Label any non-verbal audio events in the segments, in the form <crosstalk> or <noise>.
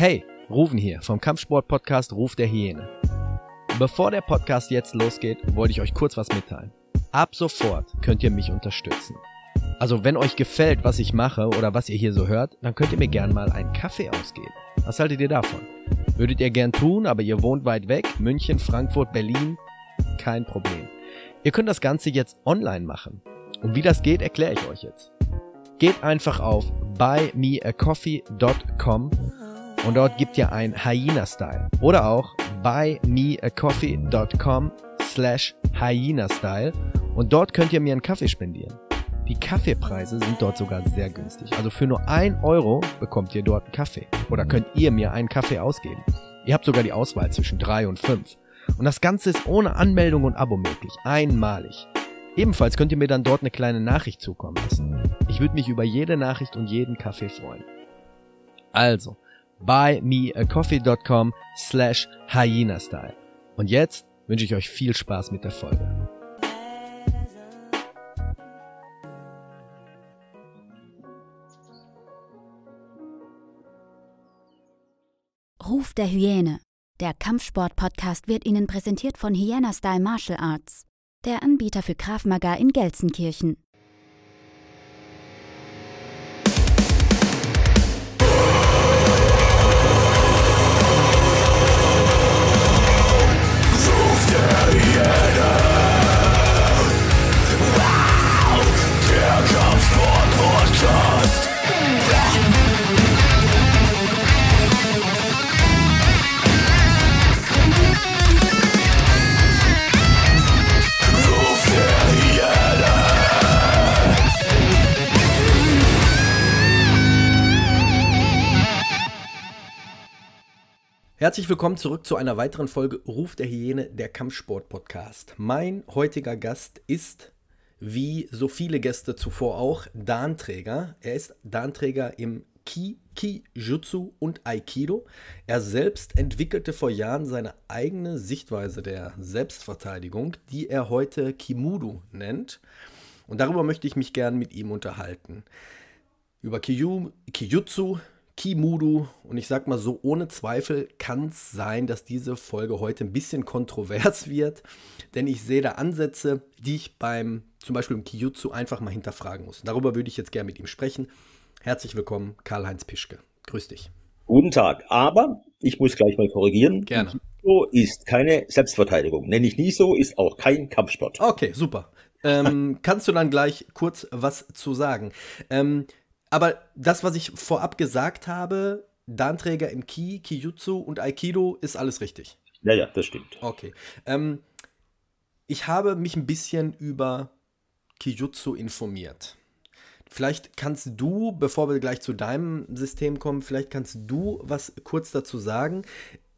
Hey, Ruven hier vom Kampfsport-Podcast Ruf der Hyäne. Bevor der Podcast jetzt losgeht, wollte ich euch kurz was mitteilen. Ab sofort könnt ihr mich unterstützen. Also wenn euch gefällt, was ich mache oder was ihr hier so hört, dann könnt ihr mir gern mal einen Kaffee ausgeben. Was haltet ihr davon? Würdet ihr gern tun, aber ihr wohnt weit weg, München, Frankfurt, Berlin? Kein Problem. Ihr könnt das Ganze jetzt online machen. Und wie das geht, erkläre ich euch jetzt. Geht einfach auf buymeacoffee.com und dort gibt ihr ein Hyena-Style. Oder auch buymeacoffee.com slash Hyena-Style und dort könnt ihr mir einen Kaffee spendieren. Die Kaffeepreise sind dort sogar sehr günstig. Also für nur ein Euro bekommt ihr dort einen Kaffee. Oder könnt ihr mir einen Kaffee ausgeben. Ihr habt sogar die Auswahl zwischen drei und fünf. Und das Ganze ist ohne Anmeldung und Abo möglich. Einmalig. Ebenfalls könnt ihr mir dann dort eine kleine Nachricht zukommen lassen. Ich würde mich über jede Nachricht und jeden Kaffee freuen. Also, buymeacoffee.com slash hyena-style. Und jetzt wünsche ich euch viel Spaß mit der Folge. Ruf der Hyäne. Der Kampfsport-Podcast wird Ihnen präsentiert von Hyena Style Martial Arts, der Anbieter für Krav Maga in Gelsenkirchen. Herzlich willkommen zurück zu einer weiteren Folge Ruf der Hyäne, der Kampfsport-Podcast. Mein heutiger Gast ist, wie so viele Gäste zuvor auch, Dan-Träger. Er ist Dan-Träger im Ki, Ki-Jutsu und Aikido. Er selbst entwickelte vor Jahren seine eigene Sichtweise der Selbstverteidigung, die er heute Kimudu nennt. Und darüber möchte ich mich gern mit ihm unterhalten. Über Kiyu, Kijutsu, Kimudu. Und ich sag mal so, ohne Zweifel kann es sein, dass diese Folge heute ein bisschen kontrovers <laughs> wird, denn ich sehe da Ansätze, die ich beim zum Beispiel im Kijutsu einfach mal hinterfragen muss. Darüber würde ich jetzt gerne mit ihm sprechen. Herzlich willkommen, Karl-Heinz Pischke. Grüß dich. Guten Tag, aber ich muss gleich mal korrigieren. Gerne. So ist keine Selbstverteidigung. Nenne ich nie so, ist auch kein Kampfsport. Okay, super. Ähm, <laughs> kannst du dann gleich kurz was zu sagen? Ähm, aber das, was ich vorab gesagt habe, Danträger im Ki, Kijutsu und Aikido, ist alles richtig. Ja, ja, das stimmt. Okay. Ähm, ich habe mich ein bisschen über Kijutsu informiert. Vielleicht kannst du, bevor wir gleich zu deinem System kommen, vielleicht kannst du was kurz dazu sagen.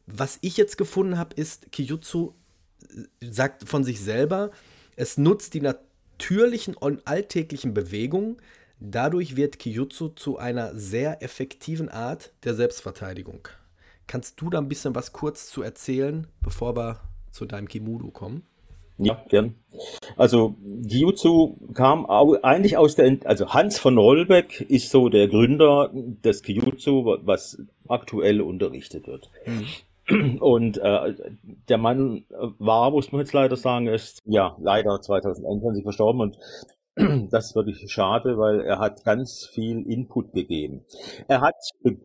Was ich jetzt gefunden habe, ist, Kijutsu äh, sagt von sich selber, es nutzt die natürlichen und alltäglichen Bewegungen Dadurch wird Kijutsu zu einer sehr effektiven Art der Selbstverteidigung. Kannst du da ein bisschen was kurz zu erzählen, bevor wir zu deinem Kimudu kommen? Ja, gern. Also Kijutsu kam eigentlich aus der, also Hans von Rollbeck ist so der Gründer des Kijutsu, was aktuell unterrichtet wird. Mhm. Und äh, der Mann war, muss man jetzt leider sagen, ist ja leider 2021 verstorben und das ist wirklich schade, weil er hat ganz viel Input gegeben. Er hat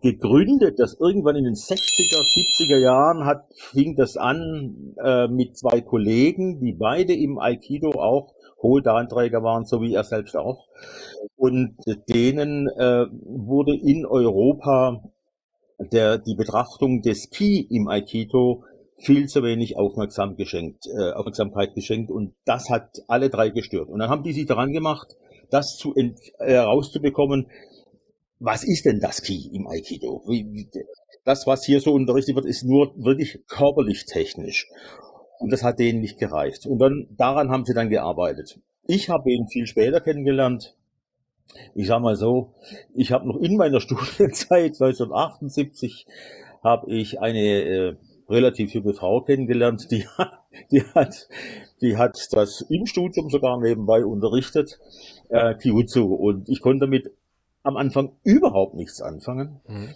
gegründet, dass irgendwann in den 60er, 70er Jahren hat, fing das an äh, mit zwei Kollegen, die beide im Aikido auch Hohldarnträger waren, so wie er selbst auch. Und denen äh, wurde in Europa der, die Betrachtung des Ki im Aikido viel zu wenig aufmerksam geschenkt, äh, Aufmerksamkeit geschenkt und das hat alle drei gestört. Und dann haben die sich daran gemacht, das zu äh, herauszubekommen, was ist denn das Ki im Aikido? Wie, das, was hier so unterrichtet wird, ist nur wirklich körperlich technisch. Und das hat denen nicht gereicht. Und dann daran haben sie dann gearbeitet. Ich habe ihn viel später kennengelernt. Ich sag mal so, ich habe noch in meiner <laughs> Studienzeit 1978 habe ich eine äh, relativ junge Frau kennengelernt, die, <laughs> die hat, die hat das im Studium sogar nebenbei unterrichtet, äh, Kyuzu. Und ich konnte damit am Anfang überhaupt nichts anfangen. Mhm.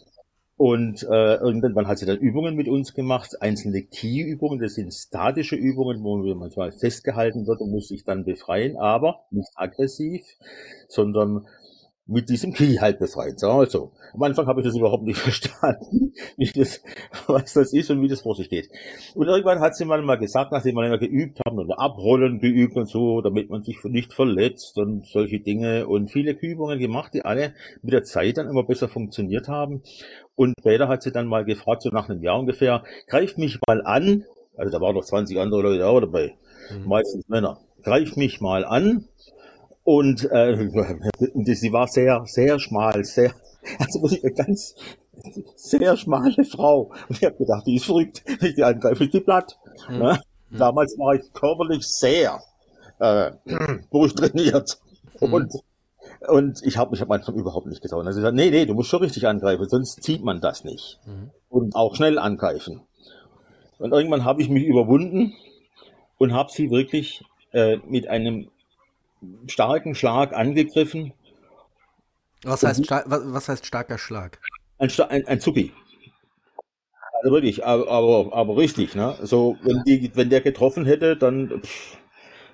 Und äh, irgendwann hat sie dann Übungen mit uns gemacht, einzelne Key-Übungen, das sind statische Übungen, wo man manchmal festgehalten wird und muss sich dann befreien, aber nicht aggressiv, sondern mit diesem Key halt befreien. So, also, am Anfang habe ich das überhaupt nicht <laughs> verstanden, wie das, was das ist und wie das vor sich geht. Und irgendwann hat sie mal, mal gesagt, nachdem wir länger geübt haben und Abrollen geübt und so, damit man sich nicht verletzt und solche Dinge und viele Übungen gemacht, die alle mit der Zeit dann immer besser funktioniert haben. Und später hat sie dann mal gefragt, so nach einem Jahr ungefähr, greif mich mal an. Also da waren noch 20 andere Leute auch dabei, mhm. meistens Männer. Greif mich mal an und äh, <laughs> sie war sehr, sehr schmal, sehr, also wirklich eine ganz sehr schmale Frau. Und ich habe gedacht, die ist verrückt, wenn ich die angreife, ist die platt. Mhm. Ja? Mhm. Damals war ich körperlich sehr äh, <clears throat> durchtrainiert. Mhm. Und, und ich habe mich am Anfang überhaupt nicht getraut. Also ich gesagt, nee, nee, du musst schon richtig angreifen, sonst zieht man das nicht. Mhm. Und auch schnell angreifen. Und irgendwann habe ich mich überwunden und habe sie wirklich äh, mit einem starken Schlag angegriffen. Was heißt, was heißt starker Schlag? Ein, ein, ein Zucki. Also wirklich, aber, aber, richtig, ne? So, wenn, die, wenn der getroffen hätte, dann, pff,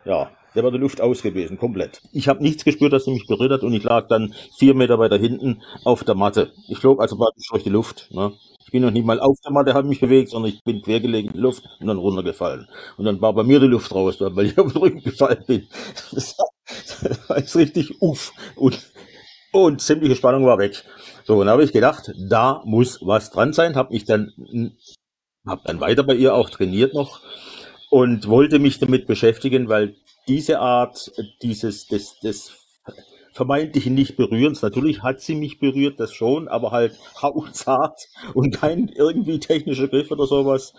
ja, der war die Luft aus gewesen, komplett. Ich habe nichts gespürt, dass sie mich berührt hat und ich lag dann vier Meter weiter hinten auf der Matte. Ich flog also praktisch durch die Luft. Ne? Ich bin noch nicht mal auf der Matte, habe mich bewegt, sondern ich bin quergelegt in die Luft und dann runtergefallen. Und dann war bei mir die Luft raus, weil ich <laughs> auf den Rücken gefallen bin. Das war jetzt richtig uff. Und, und sämtliche Spannung war weg. So, und dann habe ich gedacht, da muss was dran sein, habe mich dann, habe dann weiter bei ihr auch trainiert noch und wollte mich damit beschäftigen, weil diese Art, dieses, des, des vermeintlichen Nicht-Berührens, natürlich hat sie mich berührt, das schon, aber halt hautzart und kein irgendwie technischer Griff oder sowas.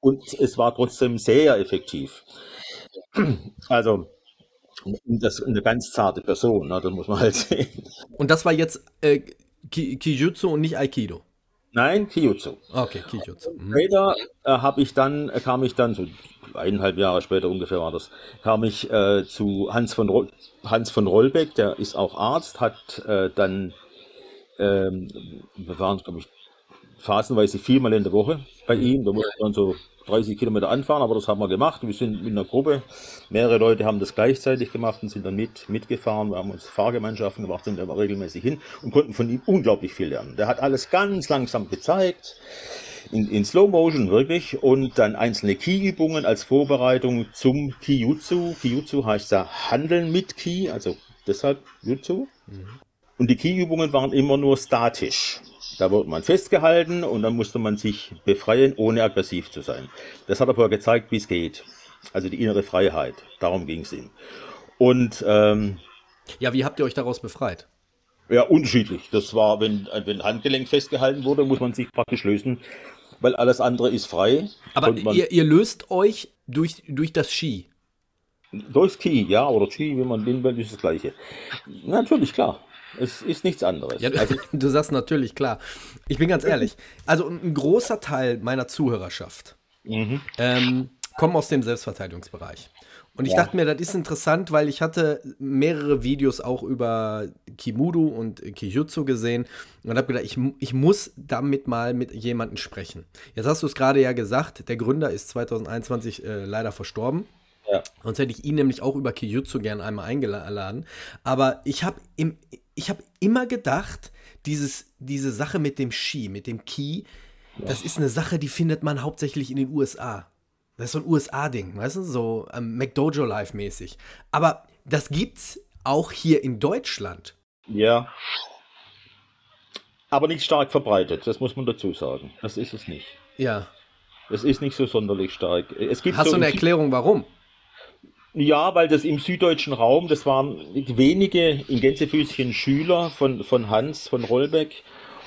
Und es war trotzdem sehr effektiv. Also, das eine ganz zarte Person, ne, das muss man halt <laughs> sehen. Und das war jetzt äh, Kijutsu und nicht Aikido? Nein, Kijutsu. Okay, Kijutsu. Mhm. Später äh, habe ich dann, äh, kam ich dann, so eineinhalb Jahre später ungefähr war das, kam ich äh, zu Hans von, Hans von Rollbeck, der ist auch Arzt, hat äh, dann, ähm, wir waren, glaube ich, phasenweise viermal in der Woche bei ihm, da musste man so 30 Kilometer anfahren, aber das haben wir gemacht. Wir sind mit einer Gruppe, mehrere Leute haben das gleichzeitig gemacht und sind dann mit, mitgefahren. Wir haben uns Fahrgemeinschaften gemacht, sind aber regelmäßig hin und konnten von ihm unglaublich viel lernen. Der hat alles ganz langsam gezeigt, in, in Slow Motion wirklich und dann einzelne Ki-Übungen als Vorbereitung zum Ki-Jutsu. Ki-Jutsu heißt ja Handeln mit Ki, also deshalb Jutsu. Mhm. Und die Ki-Übungen waren immer nur statisch. Da wurde man festgehalten und dann musste man sich befreien, ohne aggressiv zu sein. Das hat er vorher gezeigt, wie es geht. Also die innere Freiheit. Darum ging es ihm. Und ähm, ja, wie habt ihr euch daraus befreit? Ja, unterschiedlich. Das war, wenn, wenn Handgelenk festgehalten wurde, muss man sich praktisch lösen, weil alles andere ist frei. Aber ihr, ihr, löst euch durch, durch das Ski. Durchs Ski, ja, oder Ski, wenn man den will, ist das Gleiche. Natürlich, klar. Es ist nichts anderes. Ja, also, <laughs> du sagst natürlich, klar. Ich bin ganz ehrlich. Also ein großer Teil meiner Zuhörerschaft mhm. ähm, kommen aus dem Selbstverteidigungsbereich. Und ich ja. dachte mir, das ist interessant, weil ich hatte mehrere Videos auch über Kimudu und Kijutsu gesehen und habe gedacht, ich, ich muss damit mal mit jemandem sprechen. Jetzt hast du es gerade ja gesagt, der Gründer ist 2021 äh, leider verstorben. Ja. Sonst hätte ich ihn nämlich auch über Kijutsu gerne einmal eingeladen. Aber ich habe im, ich habe immer gedacht, dieses, diese Sache mit dem Ski, mit dem Key, ja. das ist eine Sache, die findet man hauptsächlich in den USA. Das ist so ein USA-Ding, weißt du, so ähm, McDojo Live-mäßig. Aber das gibt's auch hier in Deutschland. Ja. Aber nicht stark verbreitet, das muss man dazu sagen. Das ist es nicht. Ja. Es ist nicht so sonderlich stark. Es gibt Hast so du eine Erklärung, warum? Ja, weil das im süddeutschen Raum, das waren wenige in Gänsefüßchen Schüler von, von Hans von Rollbeck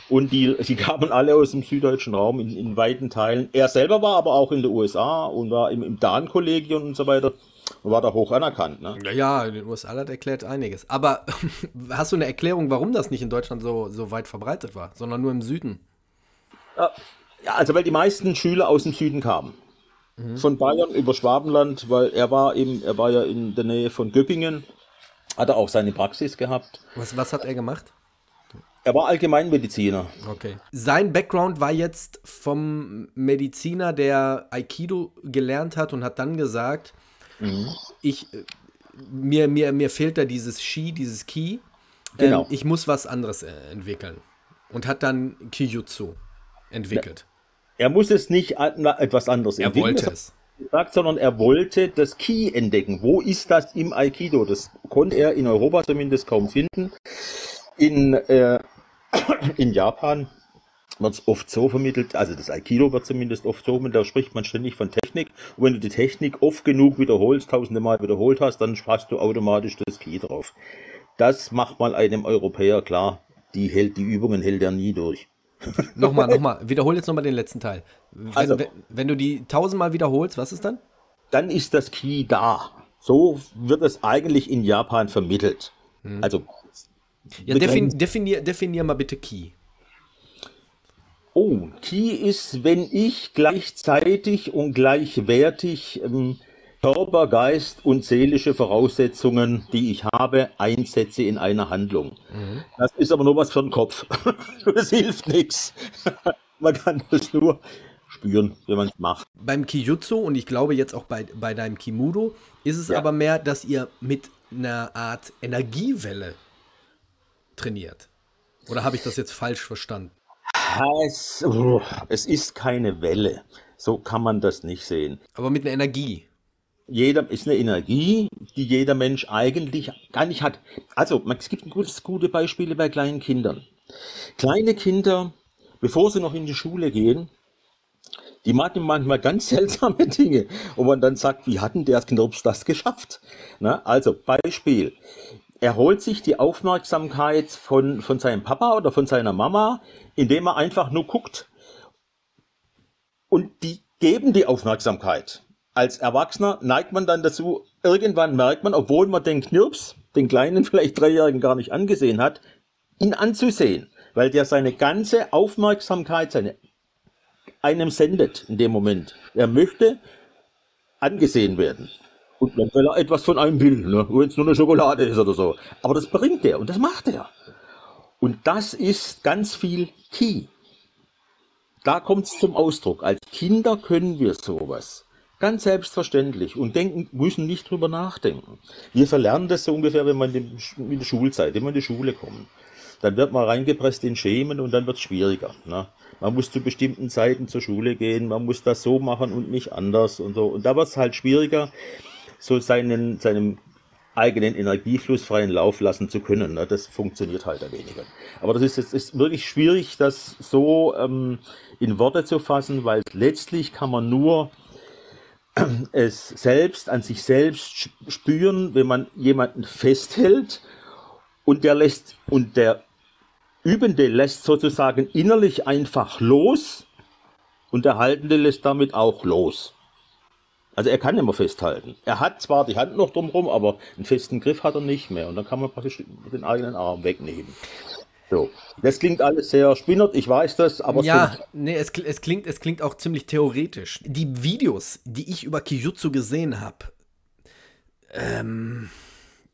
und die, sie <laughs> kamen alle aus dem süddeutschen Raum in, in weiten Teilen. Er selber war aber auch in den USA und war im, im Dan-Kollegium und so weiter und war da hoch anerkannt. Ne? Ja, in den USA das erklärt einiges. Aber <laughs> hast du eine Erklärung, warum das nicht in Deutschland so, so weit verbreitet war, sondern nur im Süden? Ja, also weil die meisten Schüler aus dem Süden kamen. Mhm. Von Bayern über Schwabenland, weil er war eben, er war ja in der Nähe von Göppingen, hat er auch seine Praxis gehabt. Was, was hat er gemacht? Er war Allgemeinmediziner. Okay. Sein Background war jetzt vom Mediziner, der Aikido gelernt hat und hat dann gesagt, mhm. ich, mir, mir, mir fehlt da dieses Shi, dieses Ki. Genau. Ähm, ich muss was anderes äh, entwickeln. Und hat dann Kijutsu entwickelt. Er muss es nicht etwas anderes er entwickeln. Er wollte es. Gesagt, sondern er wollte das Ki entdecken. Wo ist das im Aikido? Das konnte er in Europa zumindest kaum finden. In, äh, <clears throat> in Japan wird es oft so vermittelt, also das Aikido wird zumindest oft so vermittelt, da spricht man ständig von Technik. Und wenn du die Technik oft genug wiederholst, tausende Mal wiederholt hast, dann hast du automatisch das Ki drauf. Das macht mal einem Europäer klar. Die hält, die Übungen hält er nie durch. <laughs> nochmal, nochmal, wiederhol jetzt nochmal den letzten Teil. Wenn, also, wenn, wenn du die tausendmal wiederholst, was ist dann? Dann ist das Ki da. So wird es eigentlich in Japan vermittelt. Hm. Also. Ja, defin, definier, definier mal bitte Ki. Oh, Ki ist, wenn ich gleichzeitig und gleichwertig ähm, Körper, Geist und seelische Voraussetzungen, die ich habe, einsetze in einer Handlung. Mhm. Das ist aber nur was für den Kopf. <laughs> das hilft nichts. <laughs> Man kann das nur spüren, wenn man es macht. Beim Kijutsu und ich glaube jetzt auch bei, bei deinem Kimudo ist es ja. aber mehr, dass ihr mit einer Art Energiewelle trainiert. Oder habe ich das jetzt falsch verstanden? Es, es ist keine Welle. So kann man das nicht sehen. Aber mit einer Energie. Jeder ist eine Energie, die jeder Mensch eigentlich gar nicht hat. Also, es gibt gutes, gute Beispiele bei kleinen Kindern. Kleine Kinder, bevor sie noch in die Schule gehen, die machen manchmal ganz <laughs> seltsame Dinge, wo man dann sagt, wie hat denn der Knirps das geschafft? Na, also Beispiel er holt sich die Aufmerksamkeit von, von seinem Papa oder von seiner Mama, indem er einfach nur guckt. Und die geben die Aufmerksamkeit. Als Erwachsener neigt man dann dazu, irgendwann merkt man, obwohl man den Knirps, den kleinen, <laughs> vielleicht Dreijährigen gar nicht angesehen hat, ihn anzusehen, weil der seine ganze Aufmerksamkeit seine, einem sendet in dem Moment. Er möchte angesehen werden. Und dann, weil er etwas von einem will, ne? wenn es nur eine Schokolade ist oder so. Aber das bringt er und das macht er. Und das ist ganz viel Key. Da kommt es zum Ausdruck. Als Kinder können wir sowas. Ganz selbstverständlich und denken, müssen nicht drüber nachdenken. Wir verlernen das so ungefähr, wenn man in die Schulzeit, wenn man in die Schule kommt. Dann wird man reingepresst in Schemen und dann wird es schwieriger. Ne? Man muss zu bestimmten Zeiten zur Schule gehen, man muss das so machen und nicht anders und so. Und da wird es halt schwieriger, so seinen, seinem eigenen Energiefluss freien Lauf lassen zu können. Ne? Das funktioniert halt ein weniger. Aber das ist, das ist wirklich schwierig, das so ähm, in Worte zu fassen, weil letztlich kann man nur es selbst an sich selbst spüren, wenn man jemanden festhält und der lässt und der Übende lässt sozusagen innerlich einfach los und der Haltende lässt damit auch los. Also er kann immer festhalten. Er hat zwar die Hand noch drumherum, aber einen festen Griff hat er nicht mehr. Und dann kann man praktisch den eigenen Arm wegnehmen. So. Das klingt alles sehr spinnert, ich weiß das, aber. Ja, nee, es, es, klingt, es klingt auch ziemlich theoretisch. Die Videos, die ich über Kijutsu gesehen habe, ähm,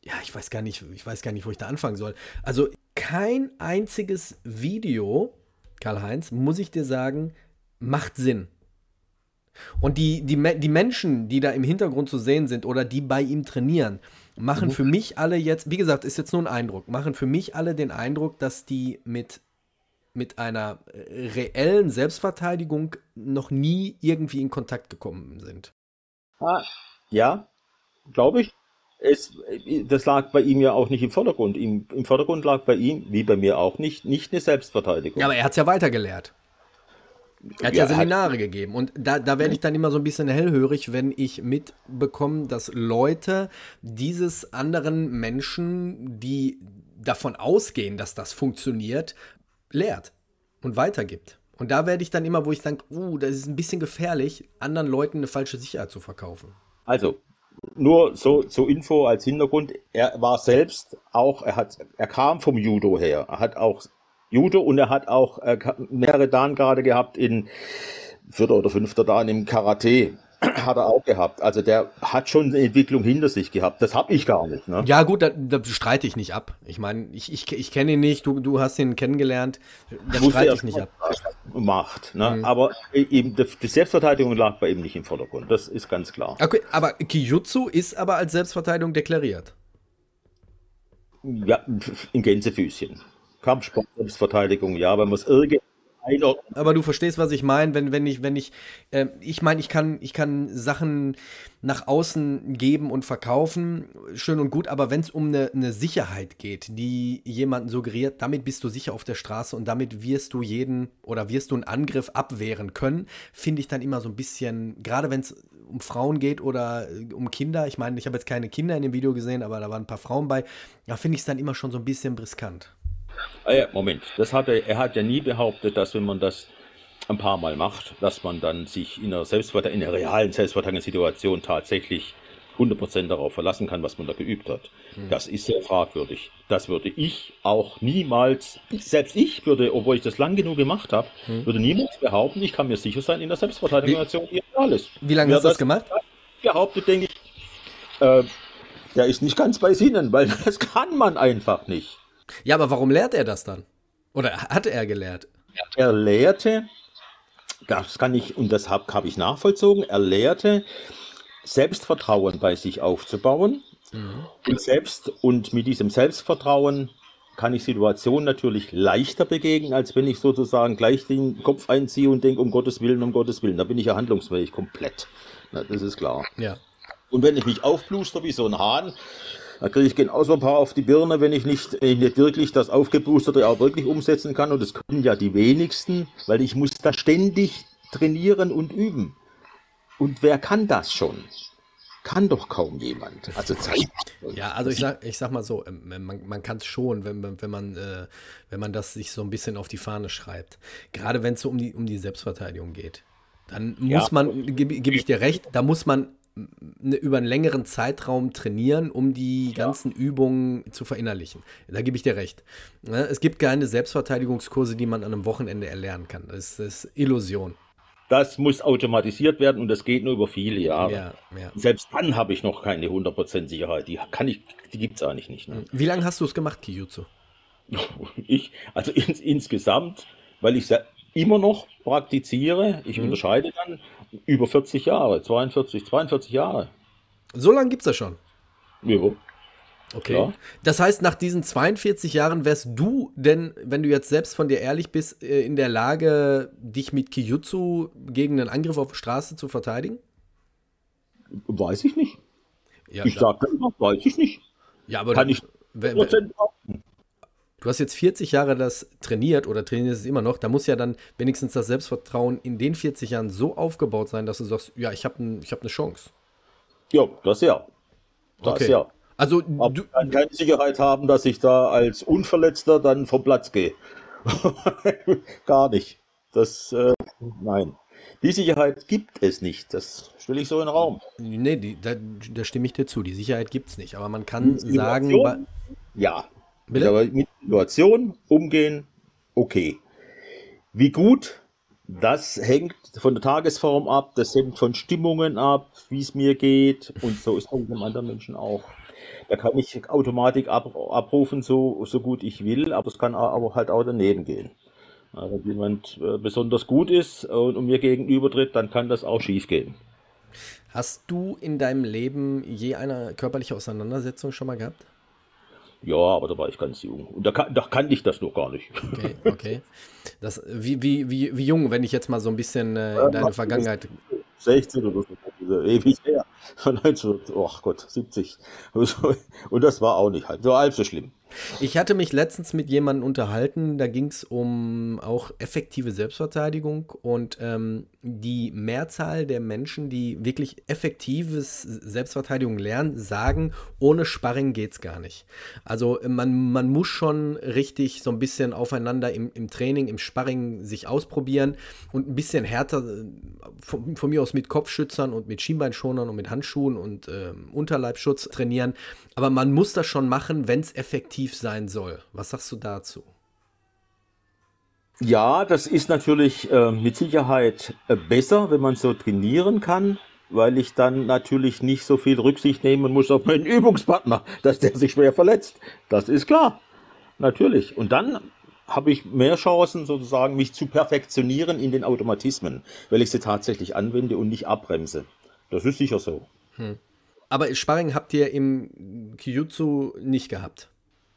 ja, ich weiß gar nicht, ich weiß gar nicht, wo ich da anfangen soll. Also kein einziges Video, Karl-Heinz, muss ich dir sagen, macht Sinn. Und die, die, die Menschen, die da im Hintergrund zu sehen sind oder die bei ihm trainieren, machen mhm. für mich alle jetzt, wie gesagt, ist jetzt nur ein Eindruck, machen für mich alle den Eindruck, dass die mit, mit einer äh, reellen Selbstverteidigung noch nie irgendwie in Kontakt gekommen sind. Ah, ja, glaube ich. Es, das lag bei ihm ja auch nicht im Vordergrund. Im, Im Vordergrund lag bei ihm, wie bei mir auch nicht, nicht eine Selbstverteidigung. Ja, aber er hat es ja weitergelehrt. Er hat ja, ja Seminare hat... gegeben und da, da werde ich dann immer so ein bisschen hellhörig, wenn ich mitbekomme, dass Leute dieses anderen Menschen, die davon ausgehen, dass das funktioniert, lehrt und weitergibt. Und da werde ich dann immer, wo ich denke, uh, das ist ein bisschen gefährlich, anderen Leuten eine falsche Sicherheit zu verkaufen. Also, nur so zur Info als Hintergrund, er war selbst auch, er hat, er kam vom Judo her, er hat auch Judo und er hat auch äh, mehrere Dan gerade gehabt in vierter oder fünfter Dan im Karate. <clears throat> hat er auch gehabt. Also der hat schon eine Entwicklung hinter sich gehabt. Das habe ich gar nicht. Ne? Ja, gut, da, da streite ich nicht ab. Ich meine, ich, ich, ich kenne ihn nicht, du, du hast ihn kennengelernt. Da streite ich nicht ab. Macht, ne? Mhm. Aber eben die Selbstverteidigung lag bei ihm nicht im Vordergrund. Das ist ganz klar. Okay, aber Kijutsu ist aber als Selbstverteidigung deklariert. Ja, in Gänsefüßchen. Kampfsport, Selbstverteidigung, ja, wenn man es irgendwie aber du verstehst, was ich meine, wenn, wenn ich, wenn ich, äh, ich meine, ich kann, ich kann Sachen nach außen geben und verkaufen, schön und gut, aber wenn es um eine, eine Sicherheit geht, die jemanden suggeriert, damit bist du sicher auf der Straße und damit wirst du jeden oder wirst du einen Angriff abwehren können, finde ich dann immer so ein bisschen, gerade wenn es um Frauen geht oder äh, um Kinder, ich meine, ich habe jetzt keine Kinder in dem Video gesehen, aber da waren ein paar Frauen bei, da finde ich es dann immer schon so ein bisschen brisant. Ah ja, Moment, das hat er, er hat ja nie behauptet, dass wenn man das ein paar Mal macht, dass man dann sich in einer, Selbstvert in einer realen Selbstverteidigungssituation tatsächlich 100% darauf verlassen kann, was man da geübt hat. Hm. Das ist sehr fragwürdig. Das würde ich auch niemals, selbst ich würde, obwohl ich das lang genug gemacht habe, hm. würde niemals behaupten, ich kann mir sicher sein in der Selbstverteidigungssituation alles. Wie lange hast du das gemacht? Behauptet, denke ich, äh, der ist nicht ganz bei Sinnen, weil <laughs> das kann man einfach nicht. Ja, aber warum lehrt er das dann? Oder hat er gelehrt? Er lehrte, das kann ich, und das habe hab ich nachvollzogen, er lehrte, Selbstvertrauen bei sich aufzubauen. Mhm. Und, selbst, und mit diesem Selbstvertrauen kann ich Situationen natürlich leichter begegnen, als wenn ich sozusagen gleich den Kopf einziehe und denke, um Gottes Willen, um Gottes Willen. Da bin ich ja handlungsfähig komplett. Na, das ist klar. Ja. Und wenn ich mich aufbluster wie so ein Hahn, da kriege ich genauso ein paar auf die Birne, wenn ich nicht, wenn ich nicht wirklich das Aufgeboosterte auch wirklich umsetzen kann. Und das können ja die wenigsten, weil ich muss da ständig trainieren und üben. Und wer kann das schon? Kann doch kaum jemand. Also Zeit. Ja, also ich sag, ich sag mal so, ähm, man, man kann es schon, wenn, wenn, man, äh, wenn man das sich so ein bisschen auf die Fahne schreibt. Gerade wenn es so um die, um die Selbstverteidigung geht. Dann muss ja. man, gebe geb ich dir recht, da muss man über einen längeren Zeitraum trainieren, um die ja. ganzen Übungen zu verinnerlichen. Da gebe ich dir recht. Ne, es gibt keine Selbstverteidigungskurse, die man an einem Wochenende erlernen kann. Das ist Illusion. Das muss automatisiert werden und das geht nur über viele Jahre. Ja, ja. Selbst dann habe ich noch keine 100% Sicherheit. Die kann ich, die gibt es eigentlich nicht. Ne? Wie lange hast du es gemacht, Kijutsu? <laughs> Ich, also ins, insgesamt, weil ich immer noch praktiziere, ich mhm. unterscheide dann über 40 Jahre, 42, 42 Jahre. So lange gibt es das schon? Ja. Okay. Ja. Das heißt, nach diesen 42 Jahren wärst du denn, wenn du jetzt selbst von dir ehrlich bist, äh, in der Lage, dich mit Kijutsu gegen einen Angriff auf die Straße zu verteidigen? Weiß ich nicht. Ja, ich sage immer, weiß ich nicht. Ja, aber Kann ich wenn, wenn, Du hast jetzt 40 Jahre das trainiert oder trainierst es immer noch. Da muss ja dann wenigstens das Selbstvertrauen in den 40 Jahren so aufgebaut sein, dass du sagst, ja, ich habe ein, hab eine Chance. Ja, das ja. Das okay. ja. Also Aber du kann keine Sicherheit haben, dass ich da als Unverletzter dann vom Platz gehe. <laughs> Gar nicht. Das, äh, nein. Die Sicherheit gibt es nicht. Das stelle ich so in den Raum. Nee, die, da, da, stimme ich dir zu. Die Sicherheit gibt es nicht. Aber man kann sagen. Ja, Bitte? Aber mit Situation umgehen, okay. Wie gut, das hängt von der Tagesform ab, das hängt von Stimmungen ab, wie es mir geht und so ist es mit einem anderen Menschen auch. Da kann ich Automatik ab, abrufen, so, so gut ich will, aber es kann aber halt auch daneben gehen. Also, wenn jemand äh, besonders gut ist und, und mir gegenübertritt, dann kann das auch schief gehen. Hast du in deinem Leben je eine körperliche Auseinandersetzung schon mal gehabt? Ja, aber da war ich ganz jung. Und da, da kannte ich das noch gar nicht. <laughs> Okay, okay. Das, wie, wie, wie, wie jung, wenn ich jetzt mal so ein bisschen äh, in deine Vergangenheit. 16 oder so, ewig her. <laughs> 19, oh Gott, 70. <laughs> Und das war auch nicht halt so halb so schlimm. Ich hatte mich letztens mit jemandem unterhalten, da ging es um auch effektive Selbstverteidigung und ähm, die Mehrzahl der Menschen, die wirklich effektives Selbstverteidigung lernen, sagen, ohne Sparring geht es gar nicht. Also man, man muss schon richtig so ein bisschen aufeinander im, im Training, im Sparring sich ausprobieren und ein bisschen härter, von, von mir aus mit Kopfschützern und mit Schienbeinschonern und mit Handschuhen und äh, Unterleibschutz trainieren. Aber man muss das schon machen, wenn es effektiv sein soll. Was sagst du dazu? Ja, das ist natürlich äh, mit Sicherheit äh, besser, wenn man so trainieren kann. weil ich dann natürlich nicht so viel Rücksicht nehmen muss auf meinen Übungspartner, dass der sich schwer verletzt. Das ist klar. Natürlich. Und dann habe ich mehr Chancen, sozusagen, mich zu perfektionieren in den Automatismen, weil ich sie tatsächlich anwende und nicht abbremse. Das ist sicher so. Hm. Aber Sparring habt ihr im Kyujutsu nicht gehabt?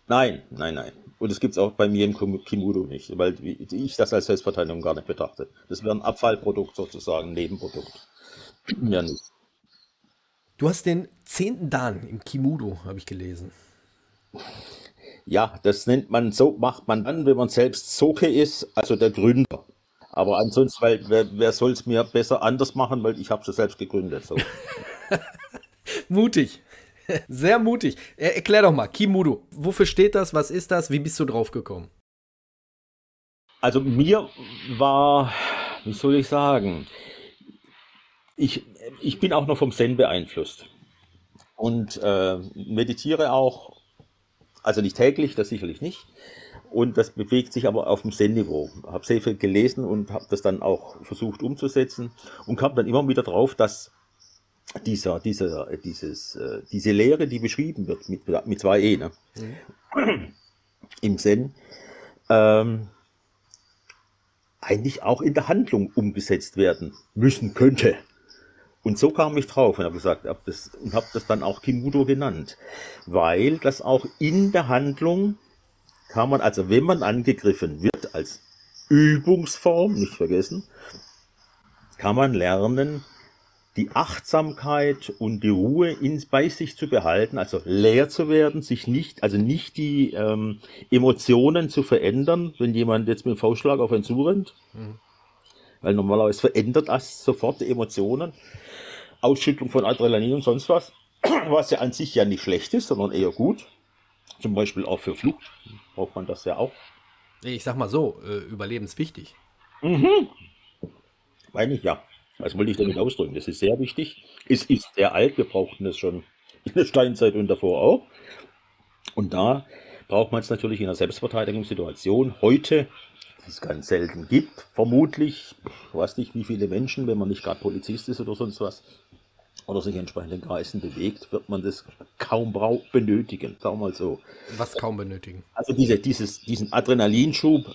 Nein, nein, nein. Und das gibt es auch bei mir im Kimudo nicht, weil ich das als Selbstverteidigung gar nicht betrachte. Das wäre ein Abfallprodukt sozusagen, ein Nebenprodukt. Ja, nicht. Du hast den zehnten Dan im Kimudo, habe ich gelesen. Ja, das nennt man so, macht man dann, wenn man selbst Soke ist, also der Gründer. Aber ansonsten, weil, wer, wer soll es mir besser anders machen, weil ich habe es selbst gegründet. So. <laughs> mutig. <laughs> Sehr mutig. Erklär doch mal, Kimudo. Wofür steht das? Was ist das? Wie bist du drauf gekommen? Also mir war, wie soll ich sagen, ich, ich bin auch noch vom Zen beeinflusst und äh, meditiere auch, also nicht täglich, das sicherlich nicht. Und das bewegt sich aber auf dem Zen-Niveau. Habe sehr viel gelesen und habe das dann auch versucht umzusetzen und kam dann immer wieder drauf, dass dieser, dieser, dieses, äh, diese Lehre, die beschrieben wird mit, mit zwei E, ne? Mhm. im Zen, ähm, eigentlich auch in der Handlung umgesetzt werden müssen könnte. Und so kam ich drauf und habe gesagt, hab das, und habe das dann auch Kimudo genannt, weil das auch in der Handlung kann man, also wenn man angegriffen wird als Übungsform, nicht vergessen, kann man lernen, die Achtsamkeit und die Ruhe in, bei sich zu behalten, also leer zu werden, sich nicht, also nicht die ähm, Emotionen zu verändern, wenn jemand jetzt mit dem Faustschlag auf einen zurennt. Mhm. Weil normalerweise verändert das sofort die Emotionen. Ausschüttung von Adrenalin und sonst was, <clears throat> was ja an sich ja nicht schlecht ist, sondern eher gut. Zum Beispiel auch für Flucht braucht man das ja auch. Ich sag mal so, äh, überlebenswichtig. Mhm. Meine ich ja. Was wollte ich damit ausdrücken? Das ist sehr wichtig. Es ist sehr alt, wir brauchten es schon <laughs> in der Steinzeit und davor auch. Und da braucht man es natürlich in einer Selbstverteidigungssituation. Heute, die es ganz selten gibt, vermutlich, ich weiß nicht, wie viele Menschen, wenn man nicht gerade Polizist ist oder sonst was, oder sich entsprechend in Kreisen bewegt, wird man das kaum benötigen, sagen wir mal so. Was kaum benötigen? Also diese, dieses, diesen Adrenalinschub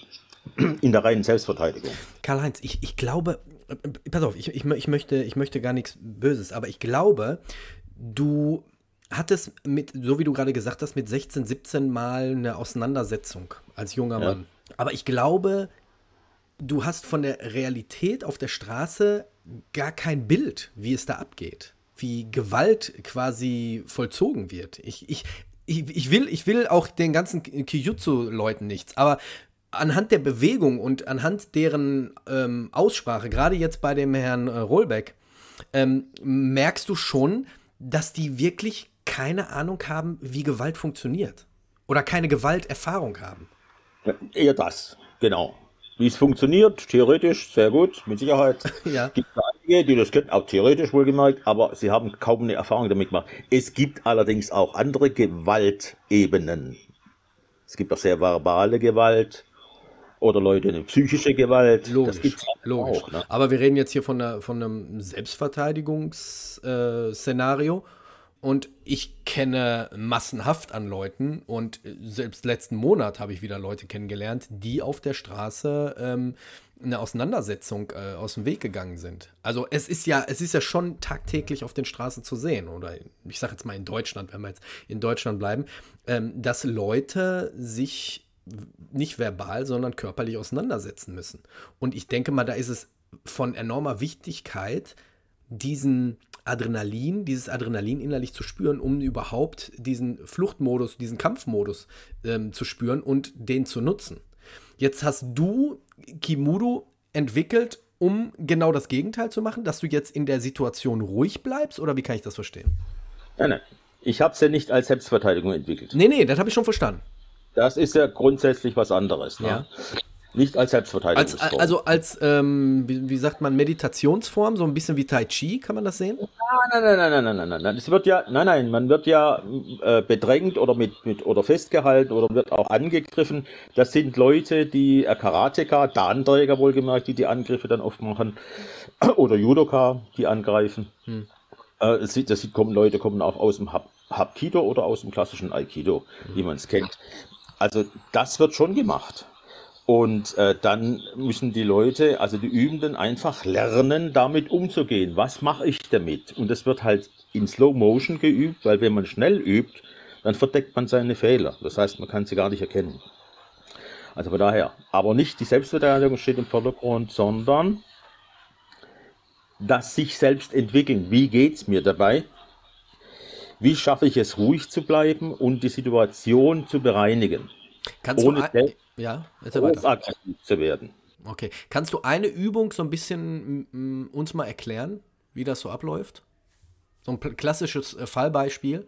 <clears throat> in der reinen Selbstverteidigung. Karl-Heinz, ich, ich glaube, pass auf, ich, ich, ich, möchte, ich möchte gar nichts Böses, aber ich glaube, du hattest mit, so wie du gerade gesagt hast, mit 16, 17 Mal eine Auseinandersetzung als junger ja. Mann. Aber ich glaube, du hast von der Realität auf der Straße gar kein Bild, wie es da abgeht wie Gewalt quasi vollzogen wird. Ich, ich, ich, ich, will, ich will auch den ganzen Kijutsu-Leuten nichts, aber anhand der Bewegung und anhand deren ähm, Aussprache, gerade jetzt bei dem Herrn äh, Rollbeck, ähm, merkst du schon, dass die wirklich keine Ahnung haben, wie Gewalt funktioniert. Oder keine Gewalterfahrung haben. eher das, genau. Wie es funktioniert, theoretisch sehr gut, mit Sicherheit. <laughs> ja. Gibt einige, die das können, auch theoretisch wohlgemerkt, aber sie haben kaum eine Erfahrung damit gemacht. Es gibt allerdings auch andere Gewaltebenen. Es gibt auch sehr verbale Gewalt oder Leute eine psychische Gewalt. Logisch, logisch. Auch, ne? Aber wir reden jetzt hier von, einer, von einem Selbstverteidigungsszenario. Äh, und ich kenne massenhaft an Leuten und selbst letzten Monat habe ich wieder Leute kennengelernt, die auf der Straße ähm, eine Auseinandersetzung äh, aus dem Weg gegangen sind. Also es ist ja, es ist ja schon tagtäglich auf den Straßen zu sehen, oder ich sage jetzt mal in Deutschland, wenn wir jetzt in Deutschland bleiben, ähm, dass Leute sich nicht verbal, sondern körperlich auseinandersetzen müssen. Und ich denke mal, da ist es von enormer Wichtigkeit, diesen Adrenalin, dieses Adrenalin innerlich zu spüren, um überhaupt diesen Fluchtmodus, diesen Kampfmodus ähm, zu spüren und den zu nutzen. Jetzt hast du Kimuro entwickelt, um genau das Gegenteil zu machen, dass du jetzt in der Situation ruhig bleibst oder wie kann ich das verstehen? Nein, nein. Ich habe es ja nicht als Selbstverteidigung entwickelt. Nee, nee, das habe ich schon verstanden. Das ist ja grundsätzlich was anderes. Ne? Ja. Nicht als Als, Selbstverteidigungsform. also als, ähm, wie, wie sagt man, Meditationsform, so ein bisschen wie Tai Chi, kann man das sehen? Nein, nein, nein, nein, nein, nein, nein, nein. Es wird ja, nein, nein, man wird ja äh, bedrängt oder mit, mit oder festgehalten oder wird auch angegriffen. Das sind Leute, die äh, Karateka, Danträger wohlgemerkt, die die Angriffe dann oft machen, <clears throat> oder Judoka, die angreifen. Hm. Äh, das sieht, kommen Leute kommen auch aus dem Hap Hapkido oder aus dem klassischen Aikido, wie man es kennt. Also das wird schon gemacht. Und äh, dann müssen die Leute, also die Übenden, einfach lernen, damit umzugehen. Was mache ich damit? Und das wird halt in Slow Motion geübt, weil wenn man schnell übt, dann verdeckt man seine Fehler. Das heißt, man kann sie gar nicht erkennen. Also von daher, aber nicht die Selbstverteidigung steht im Vordergrund, sondern das sich selbst entwickeln. Wie geht's mir dabei? Wie schaffe ich es, ruhig zu bleiben und die Situation zu bereinigen, Kannst ohne du ja, aggressiv zu werden? Okay. Kannst du eine Übung so ein bisschen mm, uns mal erklären, wie das so abläuft? So ein klassisches äh, Fallbeispiel.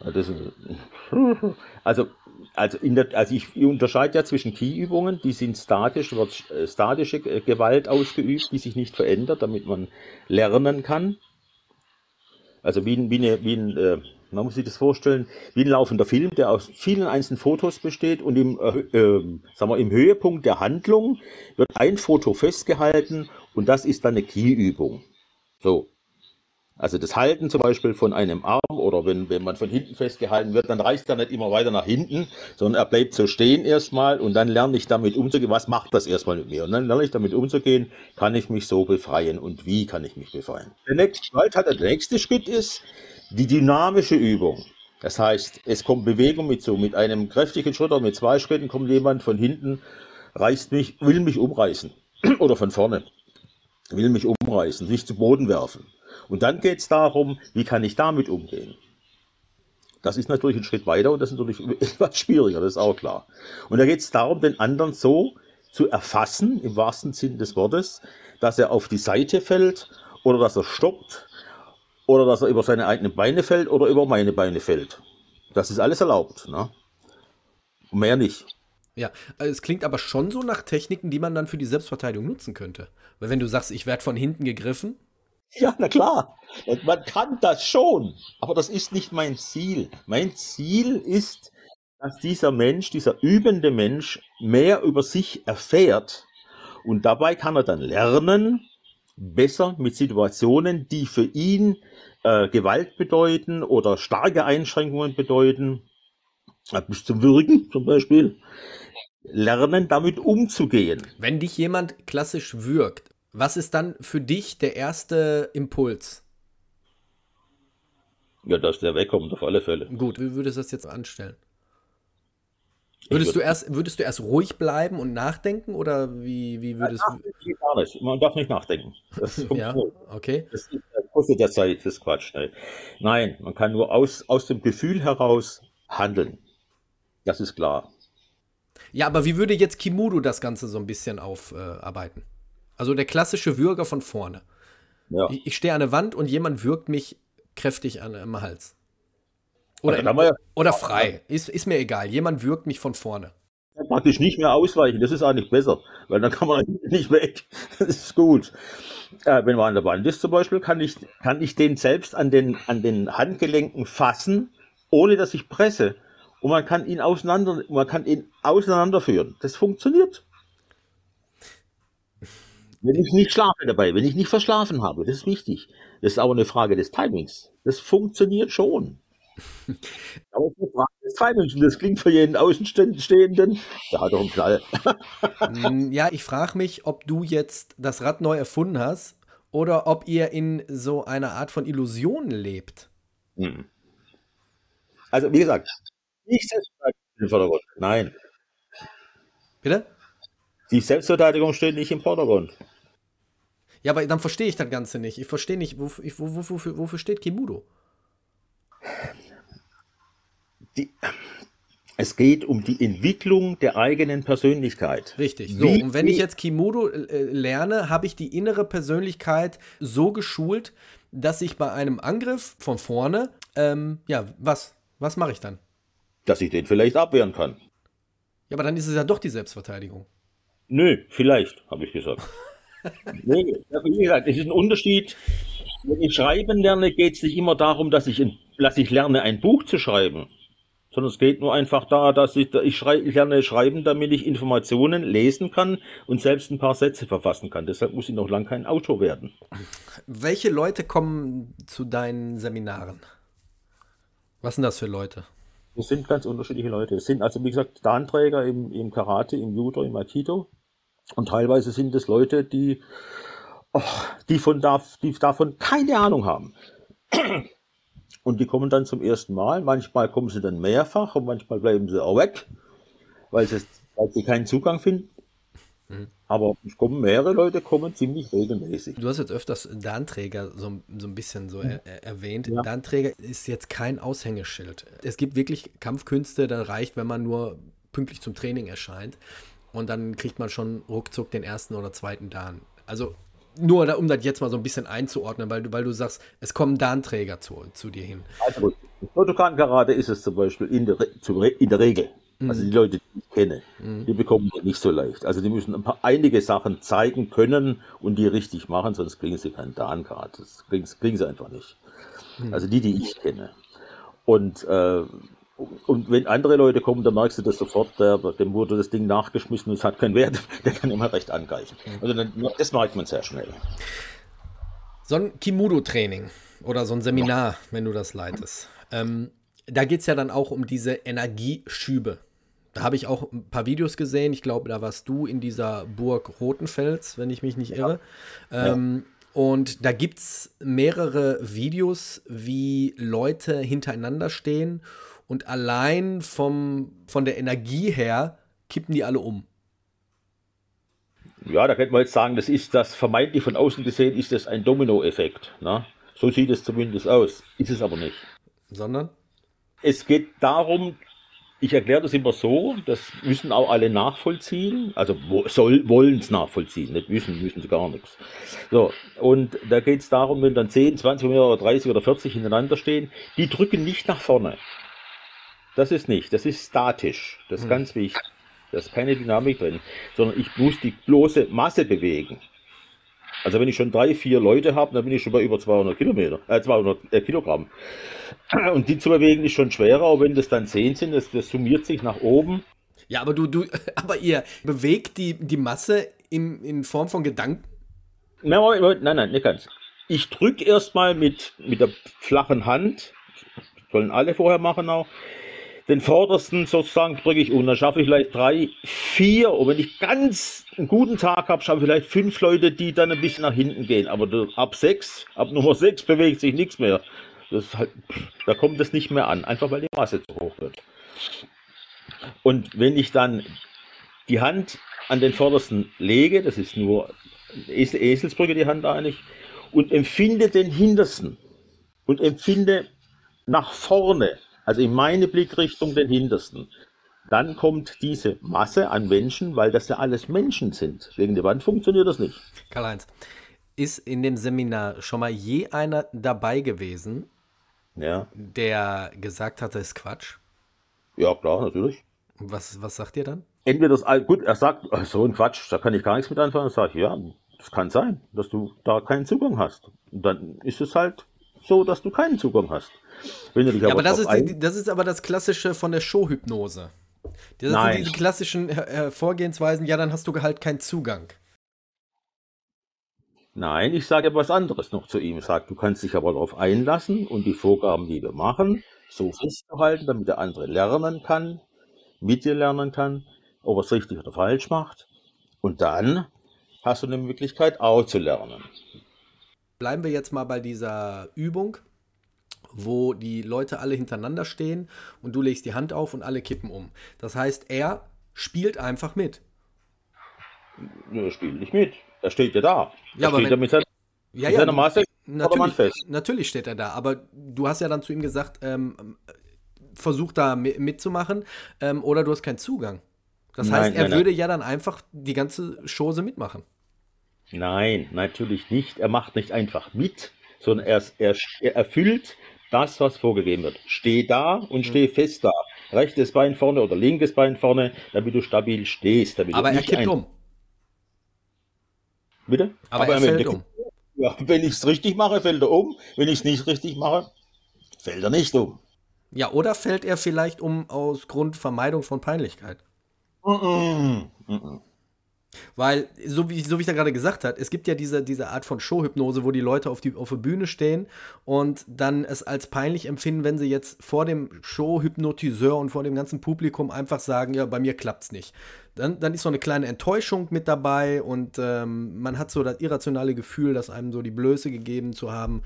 Das, <laughs> also, also, in der, also ich unterscheide ja zwischen Key-Übungen, die sind statisch, wird äh, statische Gewalt ausgeübt, die sich nicht verändert, damit man lernen kann. Also wie, ein- wie, eine, wie ein, äh, man muss sich das vorstellen, wie ein laufender Film, der aus vielen einzelnen Fotos besteht und im, äh, äh, sagen wir, im Höhepunkt der Handlung wird ein Foto festgehalten und das ist dann eine Key-Übung. So. Also das Halten zum Beispiel von einem Arm oder wenn, wenn man von hinten festgehalten wird, dann reißt er nicht immer weiter nach hinten, sondern er bleibt so stehen erstmal und dann lerne ich damit umzugehen. Was macht das erstmal mit mir? Und dann lerne ich damit umzugehen, kann ich mich so befreien und wie kann ich mich befreien? Der nächste Schritt hat, der nächste Schritt ist die dynamische Übung. Das heißt, es kommt Bewegung mit so, mit einem kräftigen Schritt oder mit zwei Schritten kommt jemand von hinten, reißt mich, will mich umreißen. <clears throat> oder von vorne. Will mich umreißen, sich zu Boden werfen. Und dann geht es darum, wie kann ich damit umgehen? Das ist natürlich ein Schritt weiter und das ist natürlich <laughs> etwas schwieriger, das ist auch klar. Und da geht es darum, den anderen so zu erfassen, im wahrsten Sinn des Wortes, dass er auf die Seite fällt oder dass er stoppt oder dass er über seine eigenen Beine fällt oder über meine Beine fällt. Das ist alles erlaubt. Ne? Mehr nicht. Ja, äh, es klingt aber schon so nach Techniken, die man dann für die Selbstverteidigung nutzen könnte. Weil wenn du sagst, ich werde von hinten gegriffen, <laughs> Ja, na klar. Man kann das schon. Aber das ist nicht mein Ziel. Mein Ziel ist, dass dieser Mensch, dieser übende Mensch mehr über sich erfährt. Und dabei kann er dann lernen, besser mit Situationen, die für ihn äh, Gewalt bedeuten oder starke Einschränkungen bedeuten, äh, bis zum Wirken zum Beispiel, lernen, damit umzugehen. wenn dich jemand klassisch würgt, was ist dann für dich der erste Impuls? Ja, dass der wegkommt, auf alle Fälle. Gut, wie würdest du das jetzt anstellen? Würdest du würd- erst, würdest du erst ruhig bleiben und nachdenken oder wie, wie würdest Geht Gar nicht. Man darf nicht nachdenken. Das <laughs> du? Ja, okay. Das kostet ja Zeit, das ist Quatsch. Ne? Nein, man kann nur aus, aus dem Gefühl heraus handeln. Das ist klar. Ja, aber wie würde jetzt Kimudo das Ganze so ein bisschen aufarbeiten? Also der klassische Würger von vorne. Ja. Ich, ich stehe an der Wand und jemand würgt mich kräftig an, am Hals. Oder, Also, wir ja oder frei. Ist, ist mir egal. Jemand würgt mich von vorne. praktisch nicht mehr ausweichen. Das ist eigentlich besser, weil dann kann man <laughs> nicht weg. Das ist gut. Äh, wenn man an der Wand ist zum Beispiel, kann ich, kann ich den selbst an den, an den Handgelenken fassen, ohne dass ich presse. Und man kann ihn auseinander, man kann ihn auseinanderführen. Das funktioniert. Wenn ich nicht schlafe dabei, wenn ich nicht verschlafen habe, das ist wichtig. Das ist aber eine Frage des Timings. Das funktioniert schon. <laughs> Aber es ist eine Frage des Timings. Und das klingt für jeden Außenstehenden, der hat doch einen Knall. Mm, ja, ich frage mich, ob du jetzt das Rad neu erfunden hast oder ob ihr in so einer Art von Illusion lebt. Hm. Also, wie gesagt, nicht Selbstverteidigung steht im Vordergrund. Nein, Bitte? Die Selbstverteidigung steht nicht im Vordergrund. Ja, aber dann verstehe ich das Ganze nicht. Ich verstehe nicht, wofür, ich- wo- wo- wofür, wofür steht Kimudo? Die, es geht um die Entwicklung der eigenen Persönlichkeit. Richtig. So, Wie- und wenn ich jetzt Kimudo äh, lerne, habe ich die innere Persönlichkeit so geschult, dass ich bei einem Angriff von vorne, ähm, ja, was? Was mache ich dann? Dass ich den vielleicht abwehren kann. Ja, aber dann ist es ja doch die Selbstverteidigung. Nö, vielleicht, habe ich gesagt. <laughs> nee, wie gesagt, es ist ein Unterschied. Wenn ich schreiben lerne, geht es nicht immer darum, dass ich, ein, dass ich lerne, ein Buch zu schreiben. Sondern es geht nur einfach da, dass ich, ich, schrei, ich lerne schreiben, damit ich Informationen lesen kann und selbst ein paar Sätze verfassen kann. Deshalb muss ich noch lange kein Autor werden. Welche Leute kommen zu deinen Seminaren? Was sind das für Leute? Das sind ganz unterschiedliche Leute. Es sind also, wie gesagt, Danträger im, im Karate, im Judo, im Aikido. Und teilweise sind es Leute, die, oh, die, von da, die davon keine Ahnung haben. Und die kommen dann zum ersten Mal. Manchmal kommen sie dann mehrfach und manchmal bleiben sie auch weg, weil sie, weil sie keinen Zugang finden. Mhm. Aber es kommen mehrere Leute, kommen ziemlich regelmäßig. Du hast jetzt öfters Danträger so, so ein bisschen so er, er, erwähnt. Ja. Danträger ist jetzt kein Aushängeschild. Es gibt wirklich Kampfkünste, da reicht, wenn man nur pünktlich zum Training erscheint. Und dann kriegt man schon ruckzuck den ersten oder zweiten Dan. Also nur um das jetzt mal so ein bisschen einzuordnen, weil du, weil du sagst, es kommen Danträger zu, zu dir hin. Also Shotokan-Karate ist es zum Beispiel in der, in der Regel. Mhm. Also die Leute, die ich kenne, mhm. die bekommen das nicht so leicht. Also die müssen ein paar, einige Sachen zeigen können und die richtig machen, sonst kriegen sie keinen Dan-Grad. Das kriegen, kriegen, sie einfach nicht. Mhm. Also die, die ich kenne. Und äh, und wenn andere Leute kommen, dann merkst du das sofort, der, dem wurde das Ding nachgeschmissen und es hat keinen Wert, <laughs> der kann immer recht angreifen. Also dann, das merkt man sehr schnell. So ein Kimudo-Training oder so ein Seminar, ja. wenn du das leitest, ähm, da geht es ja dann auch um diese Energieschübe. Da habe ich auch ein paar Videos gesehen. Ich glaube, da warst du in dieser Burg Rotenfels, wenn ich mich nicht irre. Ja. Ähm, ja. Und da gibt es mehrere Videos, wie Leute hintereinander stehen und allein vom, von der Energie her kippen die alle um. Ja, da könnte man jetzt sagen, das ist das vermeintlich von außen gesehen, ist das ein Dominoeffekt. Ne? So sieht es zumindest aus. Ist es aber nicht. Sondern? Es geht darum, ich erkläre das immer so, das müssen auch alle nachvollziehen, also wollen es nachvollziehen, nicht müssen, müssen sie gar nichts. So, und da geht es darum, wenn dann 10, 20 oder 30 oder 40 hintereinander stehen, die drücken nicht nach vorne. Das ist nicht, das ist statisch. Das ist hm. ganz wichtig. Da ist keine Dynamik drin, sondern ich muss die bloße Masse bewegen. Also wenn ich schon drei, vier Leute habe, dann bin ich schon bei über 200 Kilometer, äh, 200 äh, Kilogramm. <clears throat> Und die zu bewegen ist schon schwerer, aber wenn das dann zehn sind, das, das summiert sich nach oben. Ja, aber du, du, <laughs> aber ihr bewegt die, die Masse in, in Form von Gedanken? Nein, nein, nein, nicht ganz. Ich drücke erstmal mit, mit der flachen Hand, sollen alle vorher machen auch, den vordersten sozusagen drücke ich um. Dann schaffe ich vielleicht drei, vier. Und wenn ich ganz einen guten Tag habe, schaffe ich vielleicht fünf Leute, die dann ein bisschen nach hinten gehen. Aber ab sechs, ab Nummer <laughs> sechs bewegt sich nichts mehr. Halt, da kommt es nicht mehr an, einfach weil die Masse zu hoch wird. Und wenn ich dann die Hand an den vordersten lege, das ist nur Eselsbrücke die Hand eigentlich, und empfinde den hintersten und empfinde nach vorne also in meine Blickrichtung den hintersten. Dann kommt diese Masse an Menschen, weil das ja alles Menschen sind. Wegen der Wand funktioniert das nicht. Karl-Heinz, ist in dem Seminar schon mal je einer dabei gewesen, ja. der gesagt hat, das ist Quatsch? Ja, klar, natürlich. Was, was sagt ihr dann? Entweder das, gut, er sagt, so ein Quatsch, da kann ich gar nichts mit anfangen. Dann sage ich, ja, das kann sein, dass du da keinen Zugang hast. Und dann ist es halt so, dass du keinen Zugang hast. Ja, aber, das ist, die, das ist aber das Klassische von der Showhypnose. Das Nein. sind diese klassischen äh, Vorgehensweisen, ja, dann hast du halt keinen Zugang. Nein, ich sage was anderes noch zu ihm. Ich sage, du kannst dich aber darauf einlassen und die Vorgaben, die wir machen, so festzuhalten, damit der andere lernen kann, mit dir lernen kann, ob er es richtig oder falsch macht. Und dann hast du eine Möglichkeit, auch zu lernen. Bleiben wir jetzt mal bei dieser Übung wo die Leute alle hintereinander stehen und du legst die Hand auf und alle kippen um. Das heißt, er spielt einfach mit. Er spielt nicht mit. Er steht ja da. Ja, er aber steht wenn, mit, seiner, ja, ja, Maße natürlich, fest. natürlich steht er da, aber du hast ja dann zu ihm gesagt, ähm, versuch da mitzumachen ähm, oder du hast keinen Zugang. Das nein, heißt, er nein, würde nein. ja dann einfach die ganze Chose mitmachen. Nein, natürlich nicht. Er macht nicht einfach mit, sondern er, er, er erfüllt das, was vorgegeben wird. Steh da und steh fest da. Rechtes Bein vorne oder linkes Bein vorne, damit du stabil stehst. Damit Aber er kippt ein- um. Bitte? Aber, am er fällt um. Ja, wenn ich es richtig mache, fällt er um. Wenn ich es nicht richtig mache, fällt er nicht um. Ja, oder fällt er vielleicht um aus Grund Vermeidung von Peinlichkeit? Mm-mm. Mm-mm. Weil, so wie, so wie ich da gerade gesagt habe, es gibt ja diese, diese Art von Showhypnose, wo die Leute auf, die, auf der Bühne stehen und dann es als peinlich empfinden, wenn sie jetzt vor dem Showhypnotiseur und vor dem ganzen Publikum einfach sagen, ja, bei mir klappt's nicht. Dann, dann ist so eine kleine Enttäuschung mit dabei und ähm, man hat so das irrationale Gefühl, dass einem so die Blöße gegeben zu haben.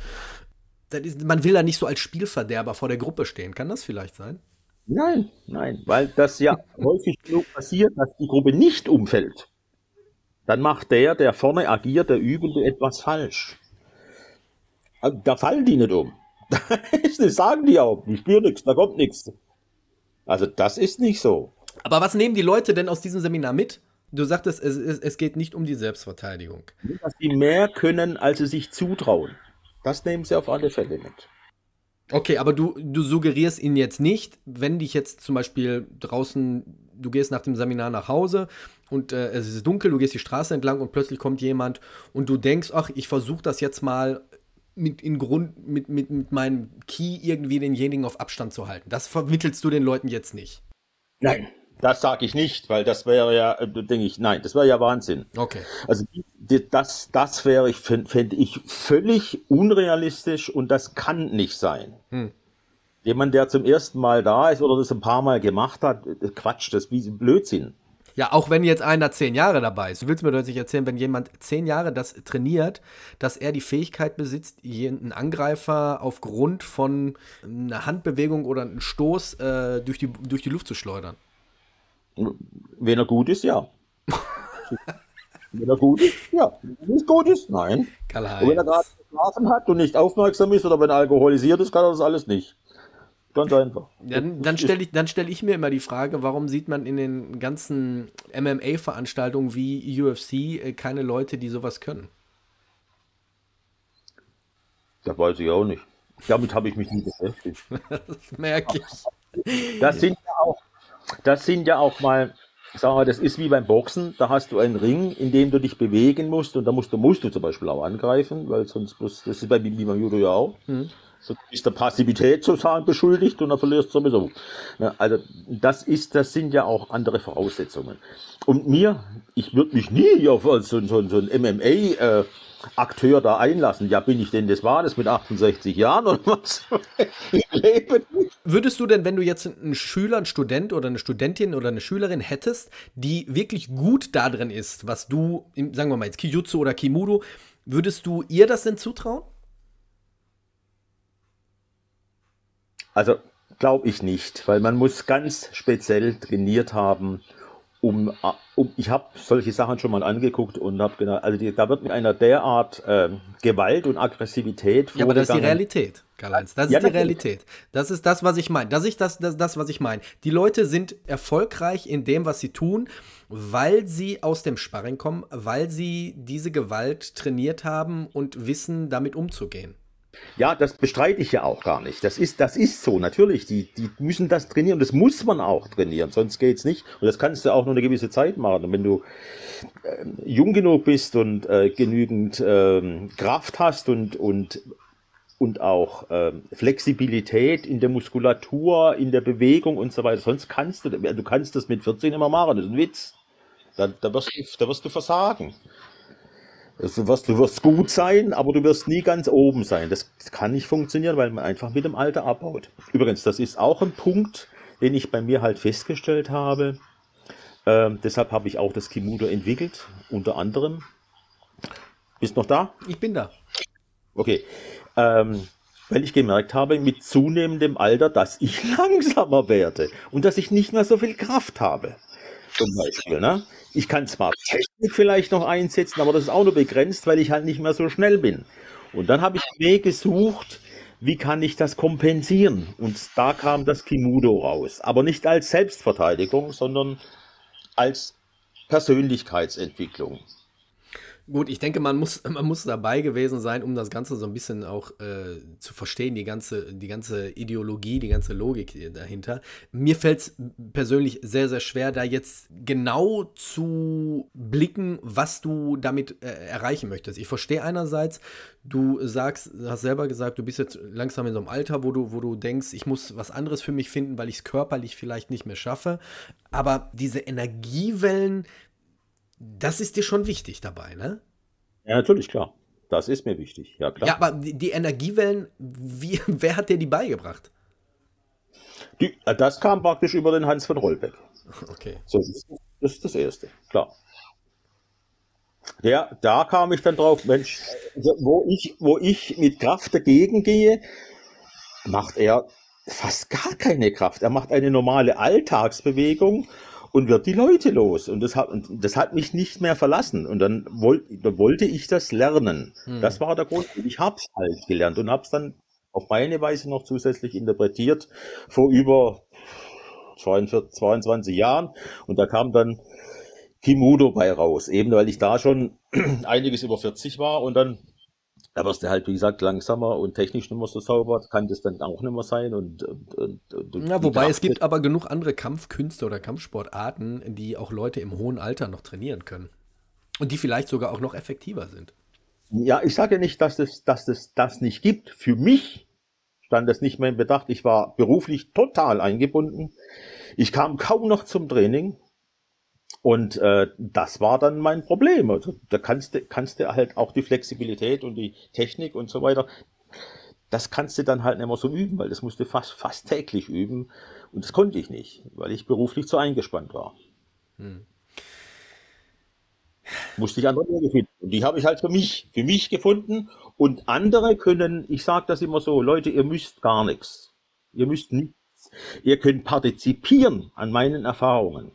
Ist, man will da nicht so als Spielverderber vor der Gruppe stehen. Kann das vielleicht sein? Nein, nein, weil das ja <laughs> häufig genug passiert, dass die Gruppe nicht umfällt. Dann macht der, der vorne agiert, der Übende etwas falsch. Also, Da fallen die nicht um. <laughs> Das sagen die auch. Ich spüre nichts, da kommt nichts. Also das ist nicht so. Aber was nehmen die Leute denn aus diesem Seminar mit? Du sagtest, es, es, es geht nicht um die Selbstverteidigung. Dass die mehr können, als sie sich zutrauen. Das nehmen sie auf alle Fälle mit. Okay, aber du, du suggerierst ihnen jetzt nicht, wenn dich jetzt zum Beispiel draußen, du gehst nach dem Seminar nach Hause und äh, es ist dunkel, du gehst die Straße entlang und plötzlich kommt jemand und du denkst, ach, ich versuche das jetzt mal mit, in Grund, mit, mit, mit meinem Key irgendwie denjenigen auf Abstand zu halten. Das vermittelst du den Leuten jetzt nicht. Nein, das sage ich nicht, weil das wäre ja, äh, denke ich, nein, das wäre ja Wahnsinn. Okay. Also das, das wäre ich, fänd- fände ich völlig unrealistisch und das kann nicht sein. Hm. Jemand, der zum ersten Mal da ist oder das ein paar Mal gemacht hat, Quatsch, das ist wie Blödsinn. Ja, auch wenn jetzt einer zehn Jahre dabei ist. Du willst mir doch nicht erzählen, wenn jemand zehn Jahre das trainiert, dass er die Fähigkeit besitzt, jeden Angreifer aufgrund von einer Handbewegung oder einem Stoß äh, durch, die, durch die Luft zu schleudern. Wenn er gut ist, ja. Wenn er gut ist, ja. Wenn er nicht gut ist, nein. Und wenn er gerade geschlafen hat und nicht aufmerksam ist oder wenn er alkoholisiert ist, kann er das alles nicht. Ganz einfach. Dann, dann stelle ich, dann stell ich mir immer die Frage, warum sieht man in den ganzen MMA-Veranstaltungen wie UFC äh, keine Leute, die sowas können? Das weiß ich auch nicht. Damit habe ich mich nie beschäftigt. <laughs> Das merke ich. Das sind ja auch, das sind ja auch mal, sagen wir, das ist wie beim Boxen, da hast du einen Ring, in dem du dich bewegen musst und da musst du, musst du zum Beispiel auch angreifen, weil sonst, bloß- das ist bei, wie beim Judo ja auch. So ist der Passivität sozusagen beschuldigt und dann verlierst du sowieso. Also das ist, das sind ja auch andere Voraussetzungen. Und mir, ich würde mich nie auf so, so, so ein MMA Akteur da einlassen. Ja, bin ich denn das war das mit 68 Jahren oder was? <laughs> Würdest du denn, wenn du jetzt einen Schüler, einen Student oder eine Studentin oder eine Schülerin hättest, die wirklich gut da drin ist, was du, sagen wir mal jetzt Kijutsu oder Kimudo, würdest du ihr das denn zutrauen? Also glaube ich nicht, weil man muss ganz speziell trainiert haben, um, um ich habe solche Sachen schon mal angeguckt und habe gedacht, also die, da wird mit einer derart ähm, Gewalt und Aggressivität Ja, aber das ist die. Realität, Karl-Heinz. Das Ja, ist die natürlich. Realität. Das ist das, was ich meine. Das ist das, das, das, was ich meine. Die Leute sind erfolgreich in dem, was sie tun, weil sie aus dem Sparring kommen, weil sie diese Gewalt trainiert haben und wissen, damit umzugehen. Ja, das bestreite ich ja auch gar nicht. Das ist, das ist so, natürlich. Die, die müssen das trainieren. Das muss man auch trainieren, sonst geht's nicht. Und das kannst du auch nur eine gewisse Zeit machen. Und wenn du ähm, jung genug bist und äh, genügend ähm, Kraft hast und, und, und auch ähm, Flexibilität in der Muskulatur, in der Bewegung und so weiter, sonst kannst du, du kannst das mit 14 immer machen. Das ist ein Witz. Da, da, wirst, du, da wirst du versagen. Also wirst, du wirst gut sein, aber du wirst nie ganz oben sein. Das kann nicht funktionieren, weil man einfach mit dem Alter abbaut. Übrigens, das ist auch ein Punkt, den ich bei mir halt festgestellt habe. Ähm, deshalb habe ich auch das Kimudo entwickelt, unter anderem. Bist noch da? Ich bin da. Okay. Ähm, weil ich gemerkt habe, mit zunehmendem Alter, dass ich <laughs> langsamer werde und dass ich nicht mehr so viel Kraft habe. Zum Beispiel, ne? Ich kann zwar Technik vielleicht noch einsetzen, aber das ist auch nur begrenzt, weil ich halt nicht mehr so schnell bin. Und dann habe ich einen Weg gesucht, wie kann ich das kompensieren? Und da kam das Kimudo raus. Aber nicht als Selbstverteidigung, sondern als Persönlichkeitsentwicklung. Gut, ich denke, man muss, <laughs> man muss dabei gewesen sein, um das Ganze so ein bisschen auch äh, zu verstehen, die ganze, die ganze Ideologie, die ganze Logik dahinter. Mir fällt es persönlich sehr, sehr schwer, da jetzt genau zu blicken, was du damit äh, erreichen möchtest. Ich verstehe einerseits, du sagst, hast selber gesagt, du bist jetzt langsam in so einem Alter, wo du, wo du denkst, ich muss was anderes für mich finden, weil ich es körperlich vielleicht nicht mehr schaffe. Aber diese Energiewellen, das ist dir schon wichtig dabei, ne? Ja, natürlich, klar. Das ist mir wichtig, ja klar. Ja, aber die, die Energiewellen, wie, <laughs> wer hat dir die beigebracht? Die, äh, das kam praktisch über den Hans von Rollbeck. Okay. So, das ist das Erste, klar. Der, da kam ich dann drauf, Mensch, also wo ich, wo ich mit Kraft dagegen gehe, macht er fast gar keine Kraft. Er macht eine normale Alltagsbewegung und wird die Leute los. Und das hat, das hat mich nicht mehr verlassen. Und dann, wollt, dann wollte ich das lernen. Hm. Das war der Grund. Ich habe es halt gelernt und habe es dann auf meine Weise noch zusätzlich interpretiert vor über 42, 22 Jahren. Und da kam dann Kimudo bei raus, eben weil ich da schon <clears throat> einiges über 40 war und dann da wirst du halt, wie gesagt, langsamer und technisch nicht mehr so sauber, kann das dann auch nicht mehr sein. Und, und, und ja, wobei es gibt aber genug andere Kampfkünste oder Kampfsportarten, die auch Leute im hohen Alter noch trainieren können. Und die vielleicht sogar auch noch effektiver sind. Ja, ich sage ja nicht, dass es, dass es das nicht gibt. Für mich stand das nicht mehr in Bedacht. Ich war beruflich total eingebunden. Ich kam kaum noch zum Training. Und äh, das war dann mein Problem. Also, da kannst du, kannst du halt auch die Flexibilität und die Technik und so weiter, das kannst du dann halt nicht mehr so üben, weil das musst du fast, fast täglich üben. Und das konnte ich nicht, weil ich beruflich zu eingespannt war. Hm. Musste ich andere Wege finden. Und die habe ich halt für mich, für mich gefunden. Und andere können, ich sage das immer so, Leute, ihr müsst gar nichts. Ihr müsst nichts. Ihr könnt partizipieren an meinen Erfahrungen.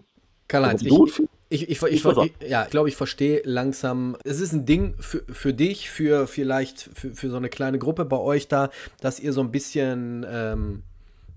Karl-Heinz, ich, ich, ich, ich, ja, ich glaube, ich verstehe langsam. Es ist ein Ding für, für dich, für vielleicht für, für so eine kleine Gruppe bei euch da, dass ihr so ein bisschen ähm,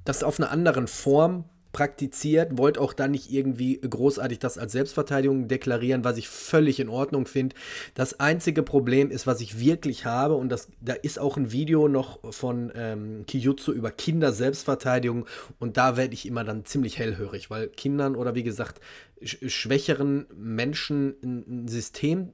das auf einer anderen Form praktiziert, wollt auch dann nicht irgendwie großartig das als Selbstverteidigung deklarieren, was ich völlig in Ordnung finde. Das einzige Problem ist, was ich wirklich habe, und das, da ist auch ein Video noch von ähm, Kijutsu über Kinder-Selbstverteidigung, und da werde ich immer dann ziemlich hellhörig, weil Kindern oder wie gesagt, sch schwächeren Menschen ein System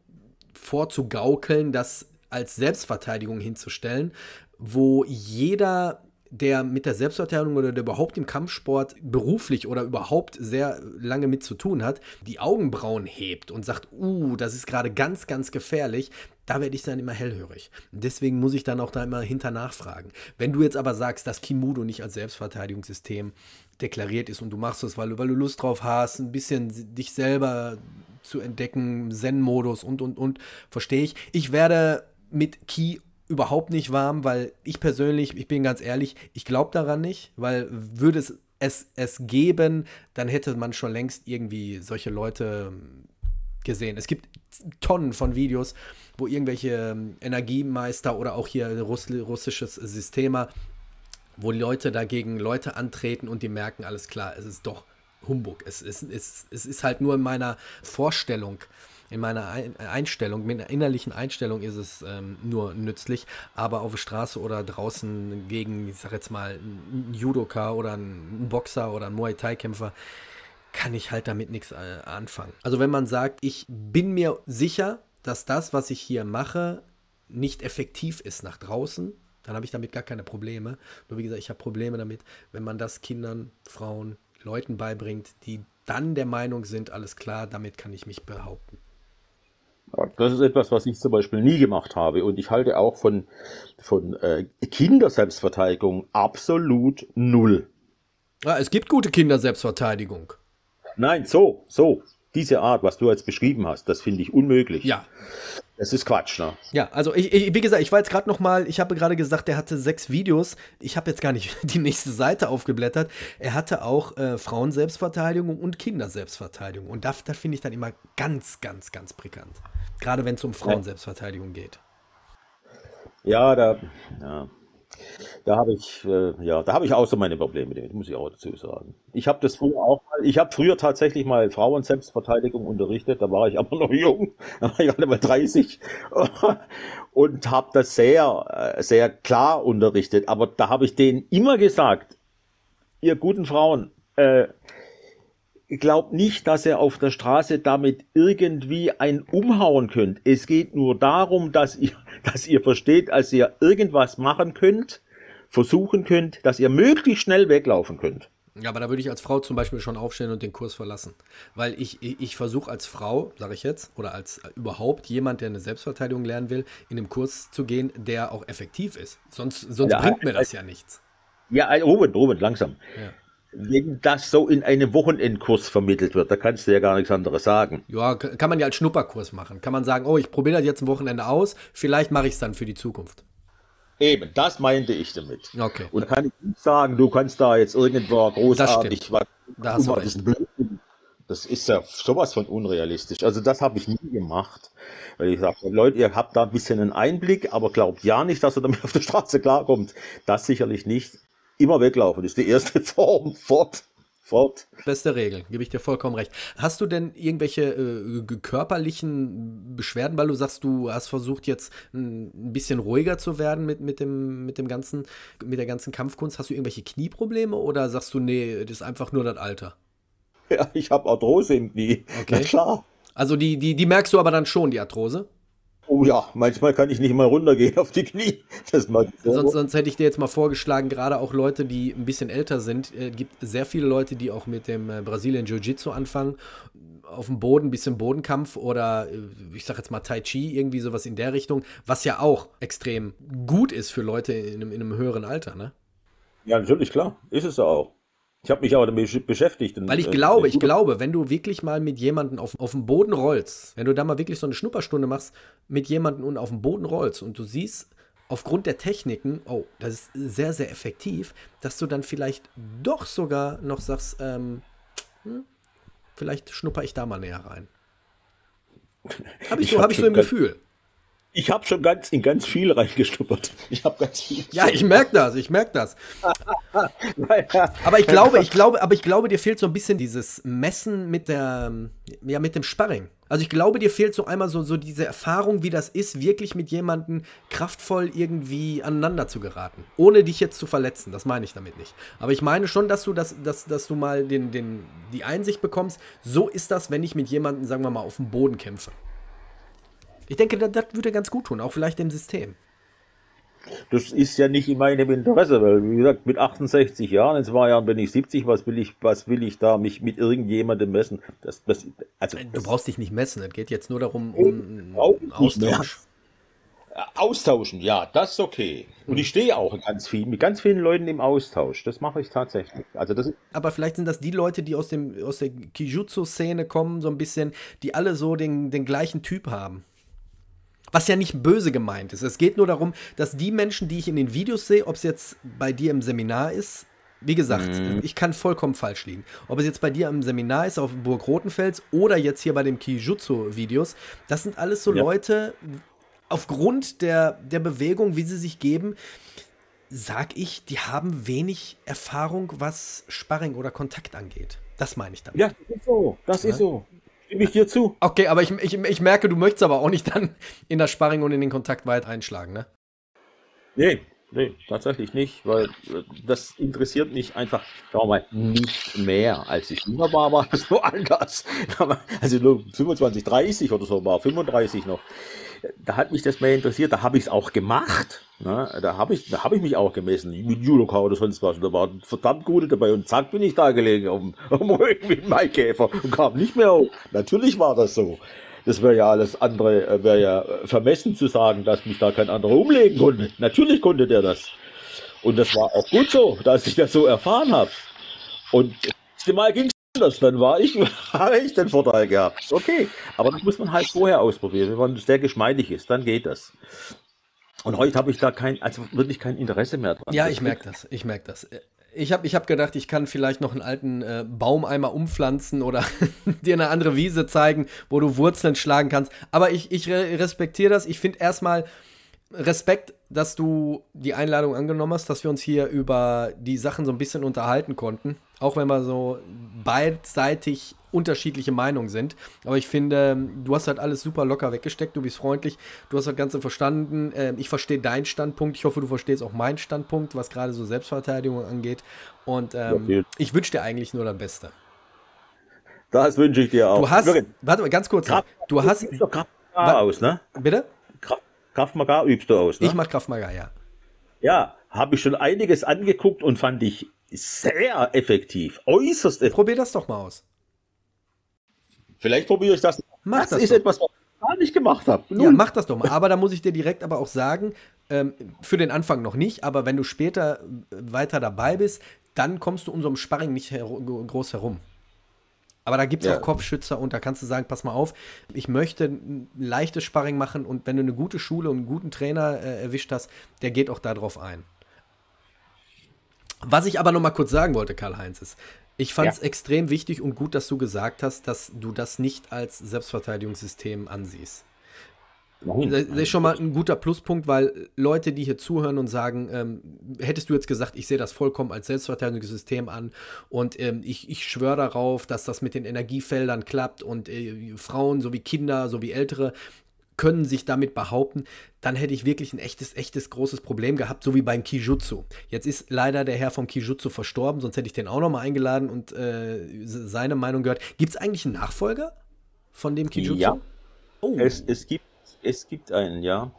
vorzugaukeln, das als Selbstverteidigung hinzustellen, wo jeder der mit der Selbstverteidigung oder der überhaupt im Kampfsport beruflich oder überhaupt sehr lange mit zu tun hat, die Augenbrauen hebt und sagt, uh, das ist gerade ganz, ganz gefährlich, da werde ich dann immer hellhörig. Deswegen muss ich dann auch da immer hinter nachfragen. Wenn du jetzt aber sagst, dass Kimudo nicht als Selbstverteidigungssystem deklariert ist und du machst es, weil du, weil du Lust drauf hast, ein bisschen dich selber zu entdecken, Zen-Modus und, und, und, verstehe ich. Ich werde mit Ki überhaupt nicht warm, weil ich persönlich, ich bin ganz ehrlich, ich glaube daran nicht, weil würde es, es es geben, dann hätte man schon längst irgendwie solche Leute ähm, gesehen. Es gibt Tonnen von Videos, wo irgendwelche ähm, Energiemeister oder auch hier Russ russisches Systema, wo Leute dagegen Leute antreten und die merken, alles klar, es ist doch Humbug. Es, es, es, es ist halt nur in meiner Vorstellung in meiner Einstellung, mit einer innerlichen Einstellung ist es ähm, nur nützlich, aber auf der Straße oder draußen gegen, ich sag jetzt mal, einen Judoka oder einen Boxer oder einen Muay Thai-Kämpfer, kann ich halt damit nichts äh, anfangen. Also wenn man sagt, ich bin mir sicher, dass das, was ich hier mache, nicht effektiv ist nach draußen, dann habe ich damit gar keine Probleme. Nur wie gesagt, ich habe Probleme damit, wenn man das Kindern, Frauen, Leuten beibringt, die dann der Meinung sind, alles klar, damit kann ich mich behaupten. Das ist etwas, was ich zum Beispiel nie gemacht habe. Und ich halte auch von, von äh, Kinderselbstverteidigung absolut null. Ja, es gibt gute Kinderselbstverteidigung. Nein, so, so. Diese Art, was du jetzt beschrieben hast, das finde ich unmöglich. Ja. Das ist Quatsch, ne? Ja, also ich, ich, wie gesagt, ich war jetzt gerade noch mal, ich habe gerade gesagt, er hatte sechs Videos. Ich habe jetzt gar nicht <laughs> die nächste Seite aufgeblättert. Er hatte auch äh, Frauenselbstverteidigung und Kinderselbstverteidigung. Und das, das finde ich dann immer ganz, ganz, ganz prickelnd. Gerade wenn es um Frauenselbstverteidigung geht. Ja, da, ja. Da habe ich, äh, ja, da habe ich auch so meine Probleme damit, muss ich auch dazu sagen. Ich habe das früher auch mal, ich habe früher tatsächlich mal Frauen-Selbstverteidigung unterrichtet, da war ich aber <laughs> noch jung, da war ich gerade mal 30 <laughs> und habe das sehr, äh, sehr klar unterrichtet. Aber da habe ich denen immer gesagt, ihr guten Frauen, äh, glaubt nicht, dass ihr auf der Straße damit irgendwie ein umhauen könnt. Es geht nur darum, dass ihr, <laughs> dass ihr versteht, als ihr irgendwas machen könnt, versuchen könnt, dass ihr möglichst schnell weglaufen könnt. Ja, aber da würde ich als Frau zum Beispiel schon aufstehen und den Kurs verlassen. Weil ich, ich, ich versuche als Frau, sage ich jetzt, oder als äh, überhaupt jemand, der eine Selbstverteidigung lernen will, in einem Kurs zu gehen, der auch effektiv ist. Sonst, sonst ja, bringt mir das ja nichts. Ja, Robert, Robert, langsam. Ja. Wenn das so in einem Wochenendkurs vermittelt wird, da kannst du ja gar nichts anderes sagen. Ja, kann man ja als Schnupperkurs machen. Kann man sagen, oh, ich probiere das jetzt ein Wochenende aus, vielleicht mache ich es dann für die Zukunft. Eben, das meinte ich damit. Okay. Und kann ich nicht sagen, du kannst da jetzt irgendwo großartig was. Da hast du recht. Das ist ja sowas von unrealistisch. Also das habe ich nie gemacht. Weil ich sage, Leute, ihr habt da ein bisschen einen Einblick, aber glaubt ja nicht, dass ihr damit auf der Straße klarkommt. Das sicherlich nicht. Immer weglaufen ist die erste <laughs> Form. Fort fort. Beste Regel, gebe ich dir vollkommen recht. Hast du denn irgendwelche äh, körperlichen Beschwerden, weil du sagst, du hast versucht jetzt ein bisschen ruhiger zu werden mit, mit, dem, mit dem ganzen, mit der ganzen Kampfkunst? Hast du irgendwelche Knieprobleme oder sagst du, nee, das ist einfach nur das Alter? Ja, ich habe Arthrose im Knie. Okay. Na klar. Also die, die, die merkst du aber dann schon, die Arthrose? Oh ja, manchmal kann ich nicht mal runtergehen auf die Knie. Das mag sonst, sonst hätte ich dir jetzt mal vorgeschlagen, gerade auch Leute, die ein bisschen älter sind. Es äh, gibt sehr viele Leute, die auch mit dem äh, Brasilien Jiu-Jitsu anfangen. Auf dem Boden, ein bisschen Bodenkampf oder äh, ich sag jetzt mal Tai Chi, irgendwie sowas in der Richtung, was ja auch extrem gut ist für Leute in einem, in einem höheren Alter, ne? Ja, natürlich, klar. Ist es ja auch. Ich habe mich aber damit beschäftigt. Weil ich äh, glaube, ich glaube, wenn du wirklich mal mit jemandem auf, auf dem Boden rollst, wenn du da mal wirklich so eine Schnupperstunde machst mit jemandem und auf dem Boden rollst und du siehst aufgrund der Techniken, oh, das ist sehr, sehr effektiv, dass du dann vielleicht doch sogar noch sagst, ähm, hm, vielleicht schnupper ich da mal näher rein. Habe ich, ich so, hab ich so im Gefühl. Ich habe schon ganz in ganz viel reingeschnuppert. Ich habe ganz viel. Ja, ich merke das, ich merke das. aber ich glaube, ich glaube, aber ich glaube, dir fehlt so ein bisschen dieses Messen mit der, ja, mit dem Sparring. Also ich glaube, dir fehlt so einmal so, so diese Erfahrung, wie das ist, wirklich mit jemandem kraftvoll irgendwie aneinander zu geraten. Ohne dich jetzt zu verletzen. Das meine ich damit nicht. Aber ich meine schon, dass du, das, dass, dass du mal den, den, die Einsicht bekommst, so ist das, wenn ich mit jemandem, sagen wir mal, auf dem Boden kämpfe. Ich denke, das, das würde ganz gut tun, auch vielleicht dem System. Das ist ja nicht in meinem Interesse, weil, wie gesagt, mit 68 Jahren, in zwei Jahren bin ich 70, was will ich, was will ich da mich mit irgendjemandem messen? Das, das, also, du brauchst dich nicht messen, es geht jetzt nur darum, um Austausch. Austauschen, ja, das ist okay. Und ich stehe auch ganz viel, mit ganz vielen Leuten im Austausch. Das mache ich tatsächlich. Also das Aber vielleicht sind das die Leute, die aus, dem, aus der Kijutsu-Szene kommen, so ein bisschen, die alle so den, den gleichen Typ haben. Was ja nicht böse gemeint ist. Es geht nur darum, dass die Menschen, die ich in den Videos sehe, ob es jetzt bei dir im Seminar ist, wie gesagt, mm. ich kann vollkommen falsch liegen. Ob es jetzt bei dir im Seminar ist, auf Burg Rotenfels oder jetzt hier bei den Kijutsu-Videos, das sind alles so ja. Leute, aufgrund der, der Bewegung, wie sie sich geben, sag ich, die haben wenig Erfahrung, was Sparring oder Kontakt angeht. Das meine ich damit. Ja, das ist so. Das ja? ist so. Stimme ich dir zu. Okay, aber ich, ich, ich merke, du möchtest aber auch nicht dann in das Sparring und in den Kontakt weit einschlagen, ne? Nee, nee, tatsächlich nicht, weil äh, das interessiert mich einfach, wir mal, nicht mehr. Als ich jünger war, war das so anders. <laughs> Also 25, 30 oder so war, 35 noch da hat mich das mehr interessiert, da habe ich es auch gemacht. Ne? Da habe ich, hab ich mich auch gemessen, mit Judoka oder sonst was. Und da waren verdammt gute dabei und zack bin ich da gelegen auf dem, <laughs> auf dem Rücken mit dem Maikäfer und kam nicht mehr hoch. Natürlich war das so. Das wäre ja alles andere, äh, wäre ja vermessen zu sagen, dass mich da kein anderer umlegen konnte. Natürlich konnte der das. Und das war auch gut so, dass ich das so erfahren habe. Und das Mal ging das, dann war ich, <laughs> habe ich den Vorteil gehabt. Okay, aber das muss man halt vorher ausprobieren. Wenn man sehr geschmeidig ist, dann geht das. Und heute habe ich da kein, also wirklich kein Interesse mehr dran. Ja, ich merke das. Ich merke das. Ich habe ich hab gedacht, ich kann vielleicht noch einen alten äh, Baum einmal umpflanzen oder <laughs> dir eine andere Wiese zeigen, wo du Wurzeln schlagen kannst. Aber ich, ich respektiere das. Ich finde erstmal, Respekt, dass du die Einladung angenommen hast, dass wir uns hier über die Sachen so ein bisschen unterhalten konnten. Auch wenn wir so beidseitig unterschiedliche Meinungen sind. Aber ich finde, du hast halt alles super locker weggesteckt, du bist freundlich, du hast das Ganze verstanden. Ähm, ich verstehe deinen Standpunkt. Ich hoffe, du verstehst auch meinen Standpunkt, was gerade so Selbstverteidigung angeht. Und ähm, ja, ich wünsche dir eigentlich nur das Beste. Das wünsche ich dir auch. Du hast, warte mal, ganz kurz. Kraft, du hast. Du doch Kraft aus, ne? Bitte? Kraft, Kraftmagar übst du aus, ne? Ich mach Kraftmagar, ja. Ja, habe ich schon einiges angeguckt und fand ich sehr effektiv. Äußerst effektiv. Probier das doch mal aus. Vielleicht probiere ich das. Mach das, das ist doch. etwas, was ich gar nicht gemacht habe. Ja, mach das doch mal. Aber da muss ich dir direkt aber auch sagen, ähm, für den Anfang noch nicht, aber wenn du später weiter dabei bist, dann kommst du so einem Sparring nicht her groß herum. Aber da gibt es ja. auch Kopfschützer und da kannst du sagen, pass mal auf, ich möchte ein leichtes Sparring machen und wenn du eine gute Schule und einen guten Trainer äh, erwischt hast, der geht auch darauf ein. Was ich aber noch mal kurz sagen wollte, Karl-Heinz, ist, ich fand es ja. extrem wichtig und gut, dass du gesagt hast, dass du das nicht als Selbstverteidigungssystem ansiehst. Nein, das ist schon mal ein guter Pluspunkt, weil Leute, die hier zuhören und sagen, ähm, hättest du jetzt gesagt, ich sehe das vollkommen als Selbstverteidigungssystem an und ähm, ich, ich schwöre darauf, dass das mit den Energiefeldern klappt und äh, Frauen sowie Kinder sowie Ältere können sich damit behaupten, dann hätte ich wirklich ein echtes, echtes großes Problem gehabt, so wie beim Kijutsu. Jetzt ist leider der Herr vom Kijutsu verstorben, sonst hätte ich den auch nochmal eingeladen und äh, seine Meinung gehört. Gibt es eigentlich einen Nachfolger von dem Kijutsu? Ja. Oh. Es, es, gibt, es gibt einen, ja.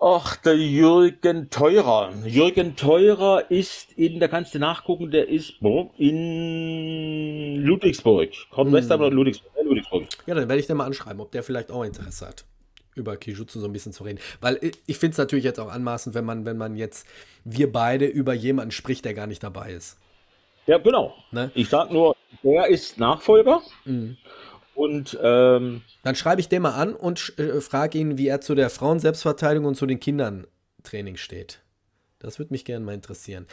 Ach, der Jürgen Teurer. Jürgen Teurer ist in, da kannst du nachgucken, der ist in Ludwigsburg. Kommt hm. Westheimer Ludwigsburg, Ludwigsburg. Ja, dann werde ich den mal anschreiben, ob der vielleicht auch Interesse hat, über Kijutsu so ein bisschen zu reden. Weil ich finde es natürlich jetzt auch anmaßend, wenn man, wenn man jetzt, wir beide über jemanden spricht, der gar nicht dabei ist. Ja, genau. Ne? Ich sag nur, der ist Nachfolger. Mhm. Und ähm, dann schreibe ich den mal an und äh, frage ihn, wie er zu der Frauenselbstverteidigung und zu den Kindern Training steht. Das würde mich gerne mal interessieren.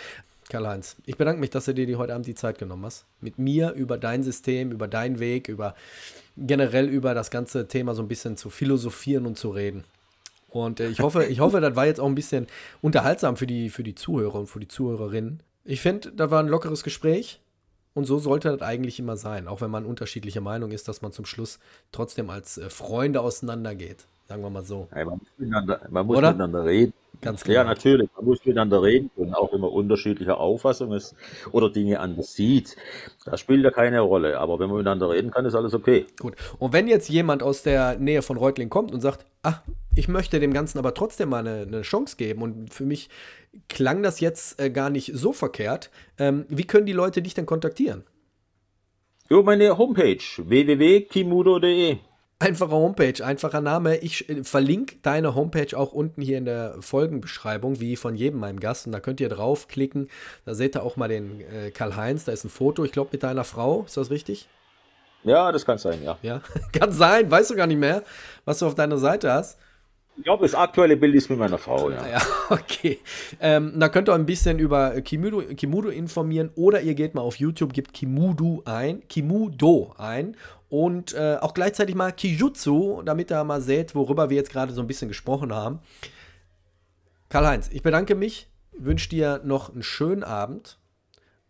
Karl-Heinz, ich bedanke mich, dass du dir heute Abend die Zeit genommen hast. Mit mir über dein System, über deinen Weg, über generell über das ganze Thema so ein bisschen zu philosophieren und zu reden. Und äh, ich hoffe, ich hoffe, das war jetzt auch ein bisschen unterhaltsam für die, für die Zuhörer und für die Zuhörerinnen. Ich finde, das war ein lockeres Gespräch. Und so sollte das eigentlich immer sein, auch wenn man unterschiedlicher Meinung ist, dass man zum Schluss trotzdem als äh, Freunde auseinandergeht. Sagen wir mal so. Ja, man muss, miteinander, man muss miteinander, reden. Ganz genau. Ja, natürlich. Man muss miteinander reden und auch immer unterschiedlicher Auffassung ist oder Dinge anders sieht. Das spielt ja keine Rolle. Aber wenn man miteinander reden kann, ist alles okay. Gut. Und wenn jetzt jemand aus der Nähe von Reutling kommt und sagt, ach, ich möchte dem Ganzen aber trotzdem mal eine, eine Chance geben und für mich klang das jetzt äh, gar nicht so verkehrt. Ähm, wie können die Leute dich denn kontaktieren? Über meine Homepage www.kimudo.de. Einfache Homepage, einfacher Name. Ich äh, verlinke deine Homepage auch unten hier in der Folgenbeschreibung, wie von jedem meinem Gast. Und da könnt ihr draufklicken. Da seht ihr auch mal den äh, Karl-Heinz. Da ist ein Foto, ich glaube, mit deiner Frau. Ist das richtig? Ja, das kann sein, ja. Ja, <laughs> kann sein. Weißt du gar nicht mehr, was du auf deiner Seite hast. Ich glaube, das aktuelle Bild ist mit meiner Frau, ja. Ja, <laughs> okay. Ähm, da könnt ihr ein bisschen über Kimudo, Kimudo informieren oder ihr geht mal auf YouTube, gebt Kimudo ein, Kimudo ein und äh, auch gleichzeitig mal Kijutsu, damit ihr mal seht, worüber wir jetzt gerade so ein bisschen gesprochen haben. Karl-Heinz, ich bedanke mich, wünsche dir noch einen schönen Abend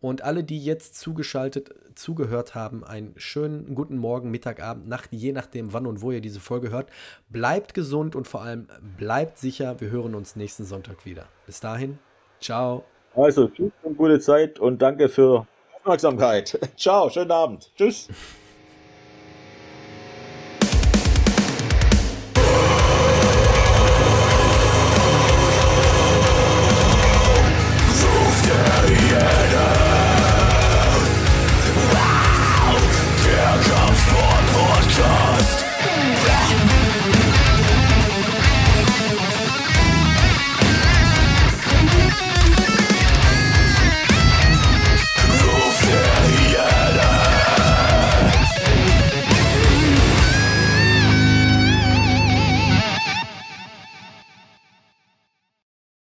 und alle, die jetzt zugeschaltet, zugehört haben, einen schönen guten Morgen, Mittag, Abend, Nacht, je nachdem, wann und wo ihr diese Folge hört. Bleibt gesund und vor allem bleibt sicher. Wir hören uns nächsten Sonntag wieder. Bis dahin, ciao. Also, tschüss und gute Zeit und danke für Aufmerksamkeit. <laughs> Ciao, schönen Abend. Tschüss.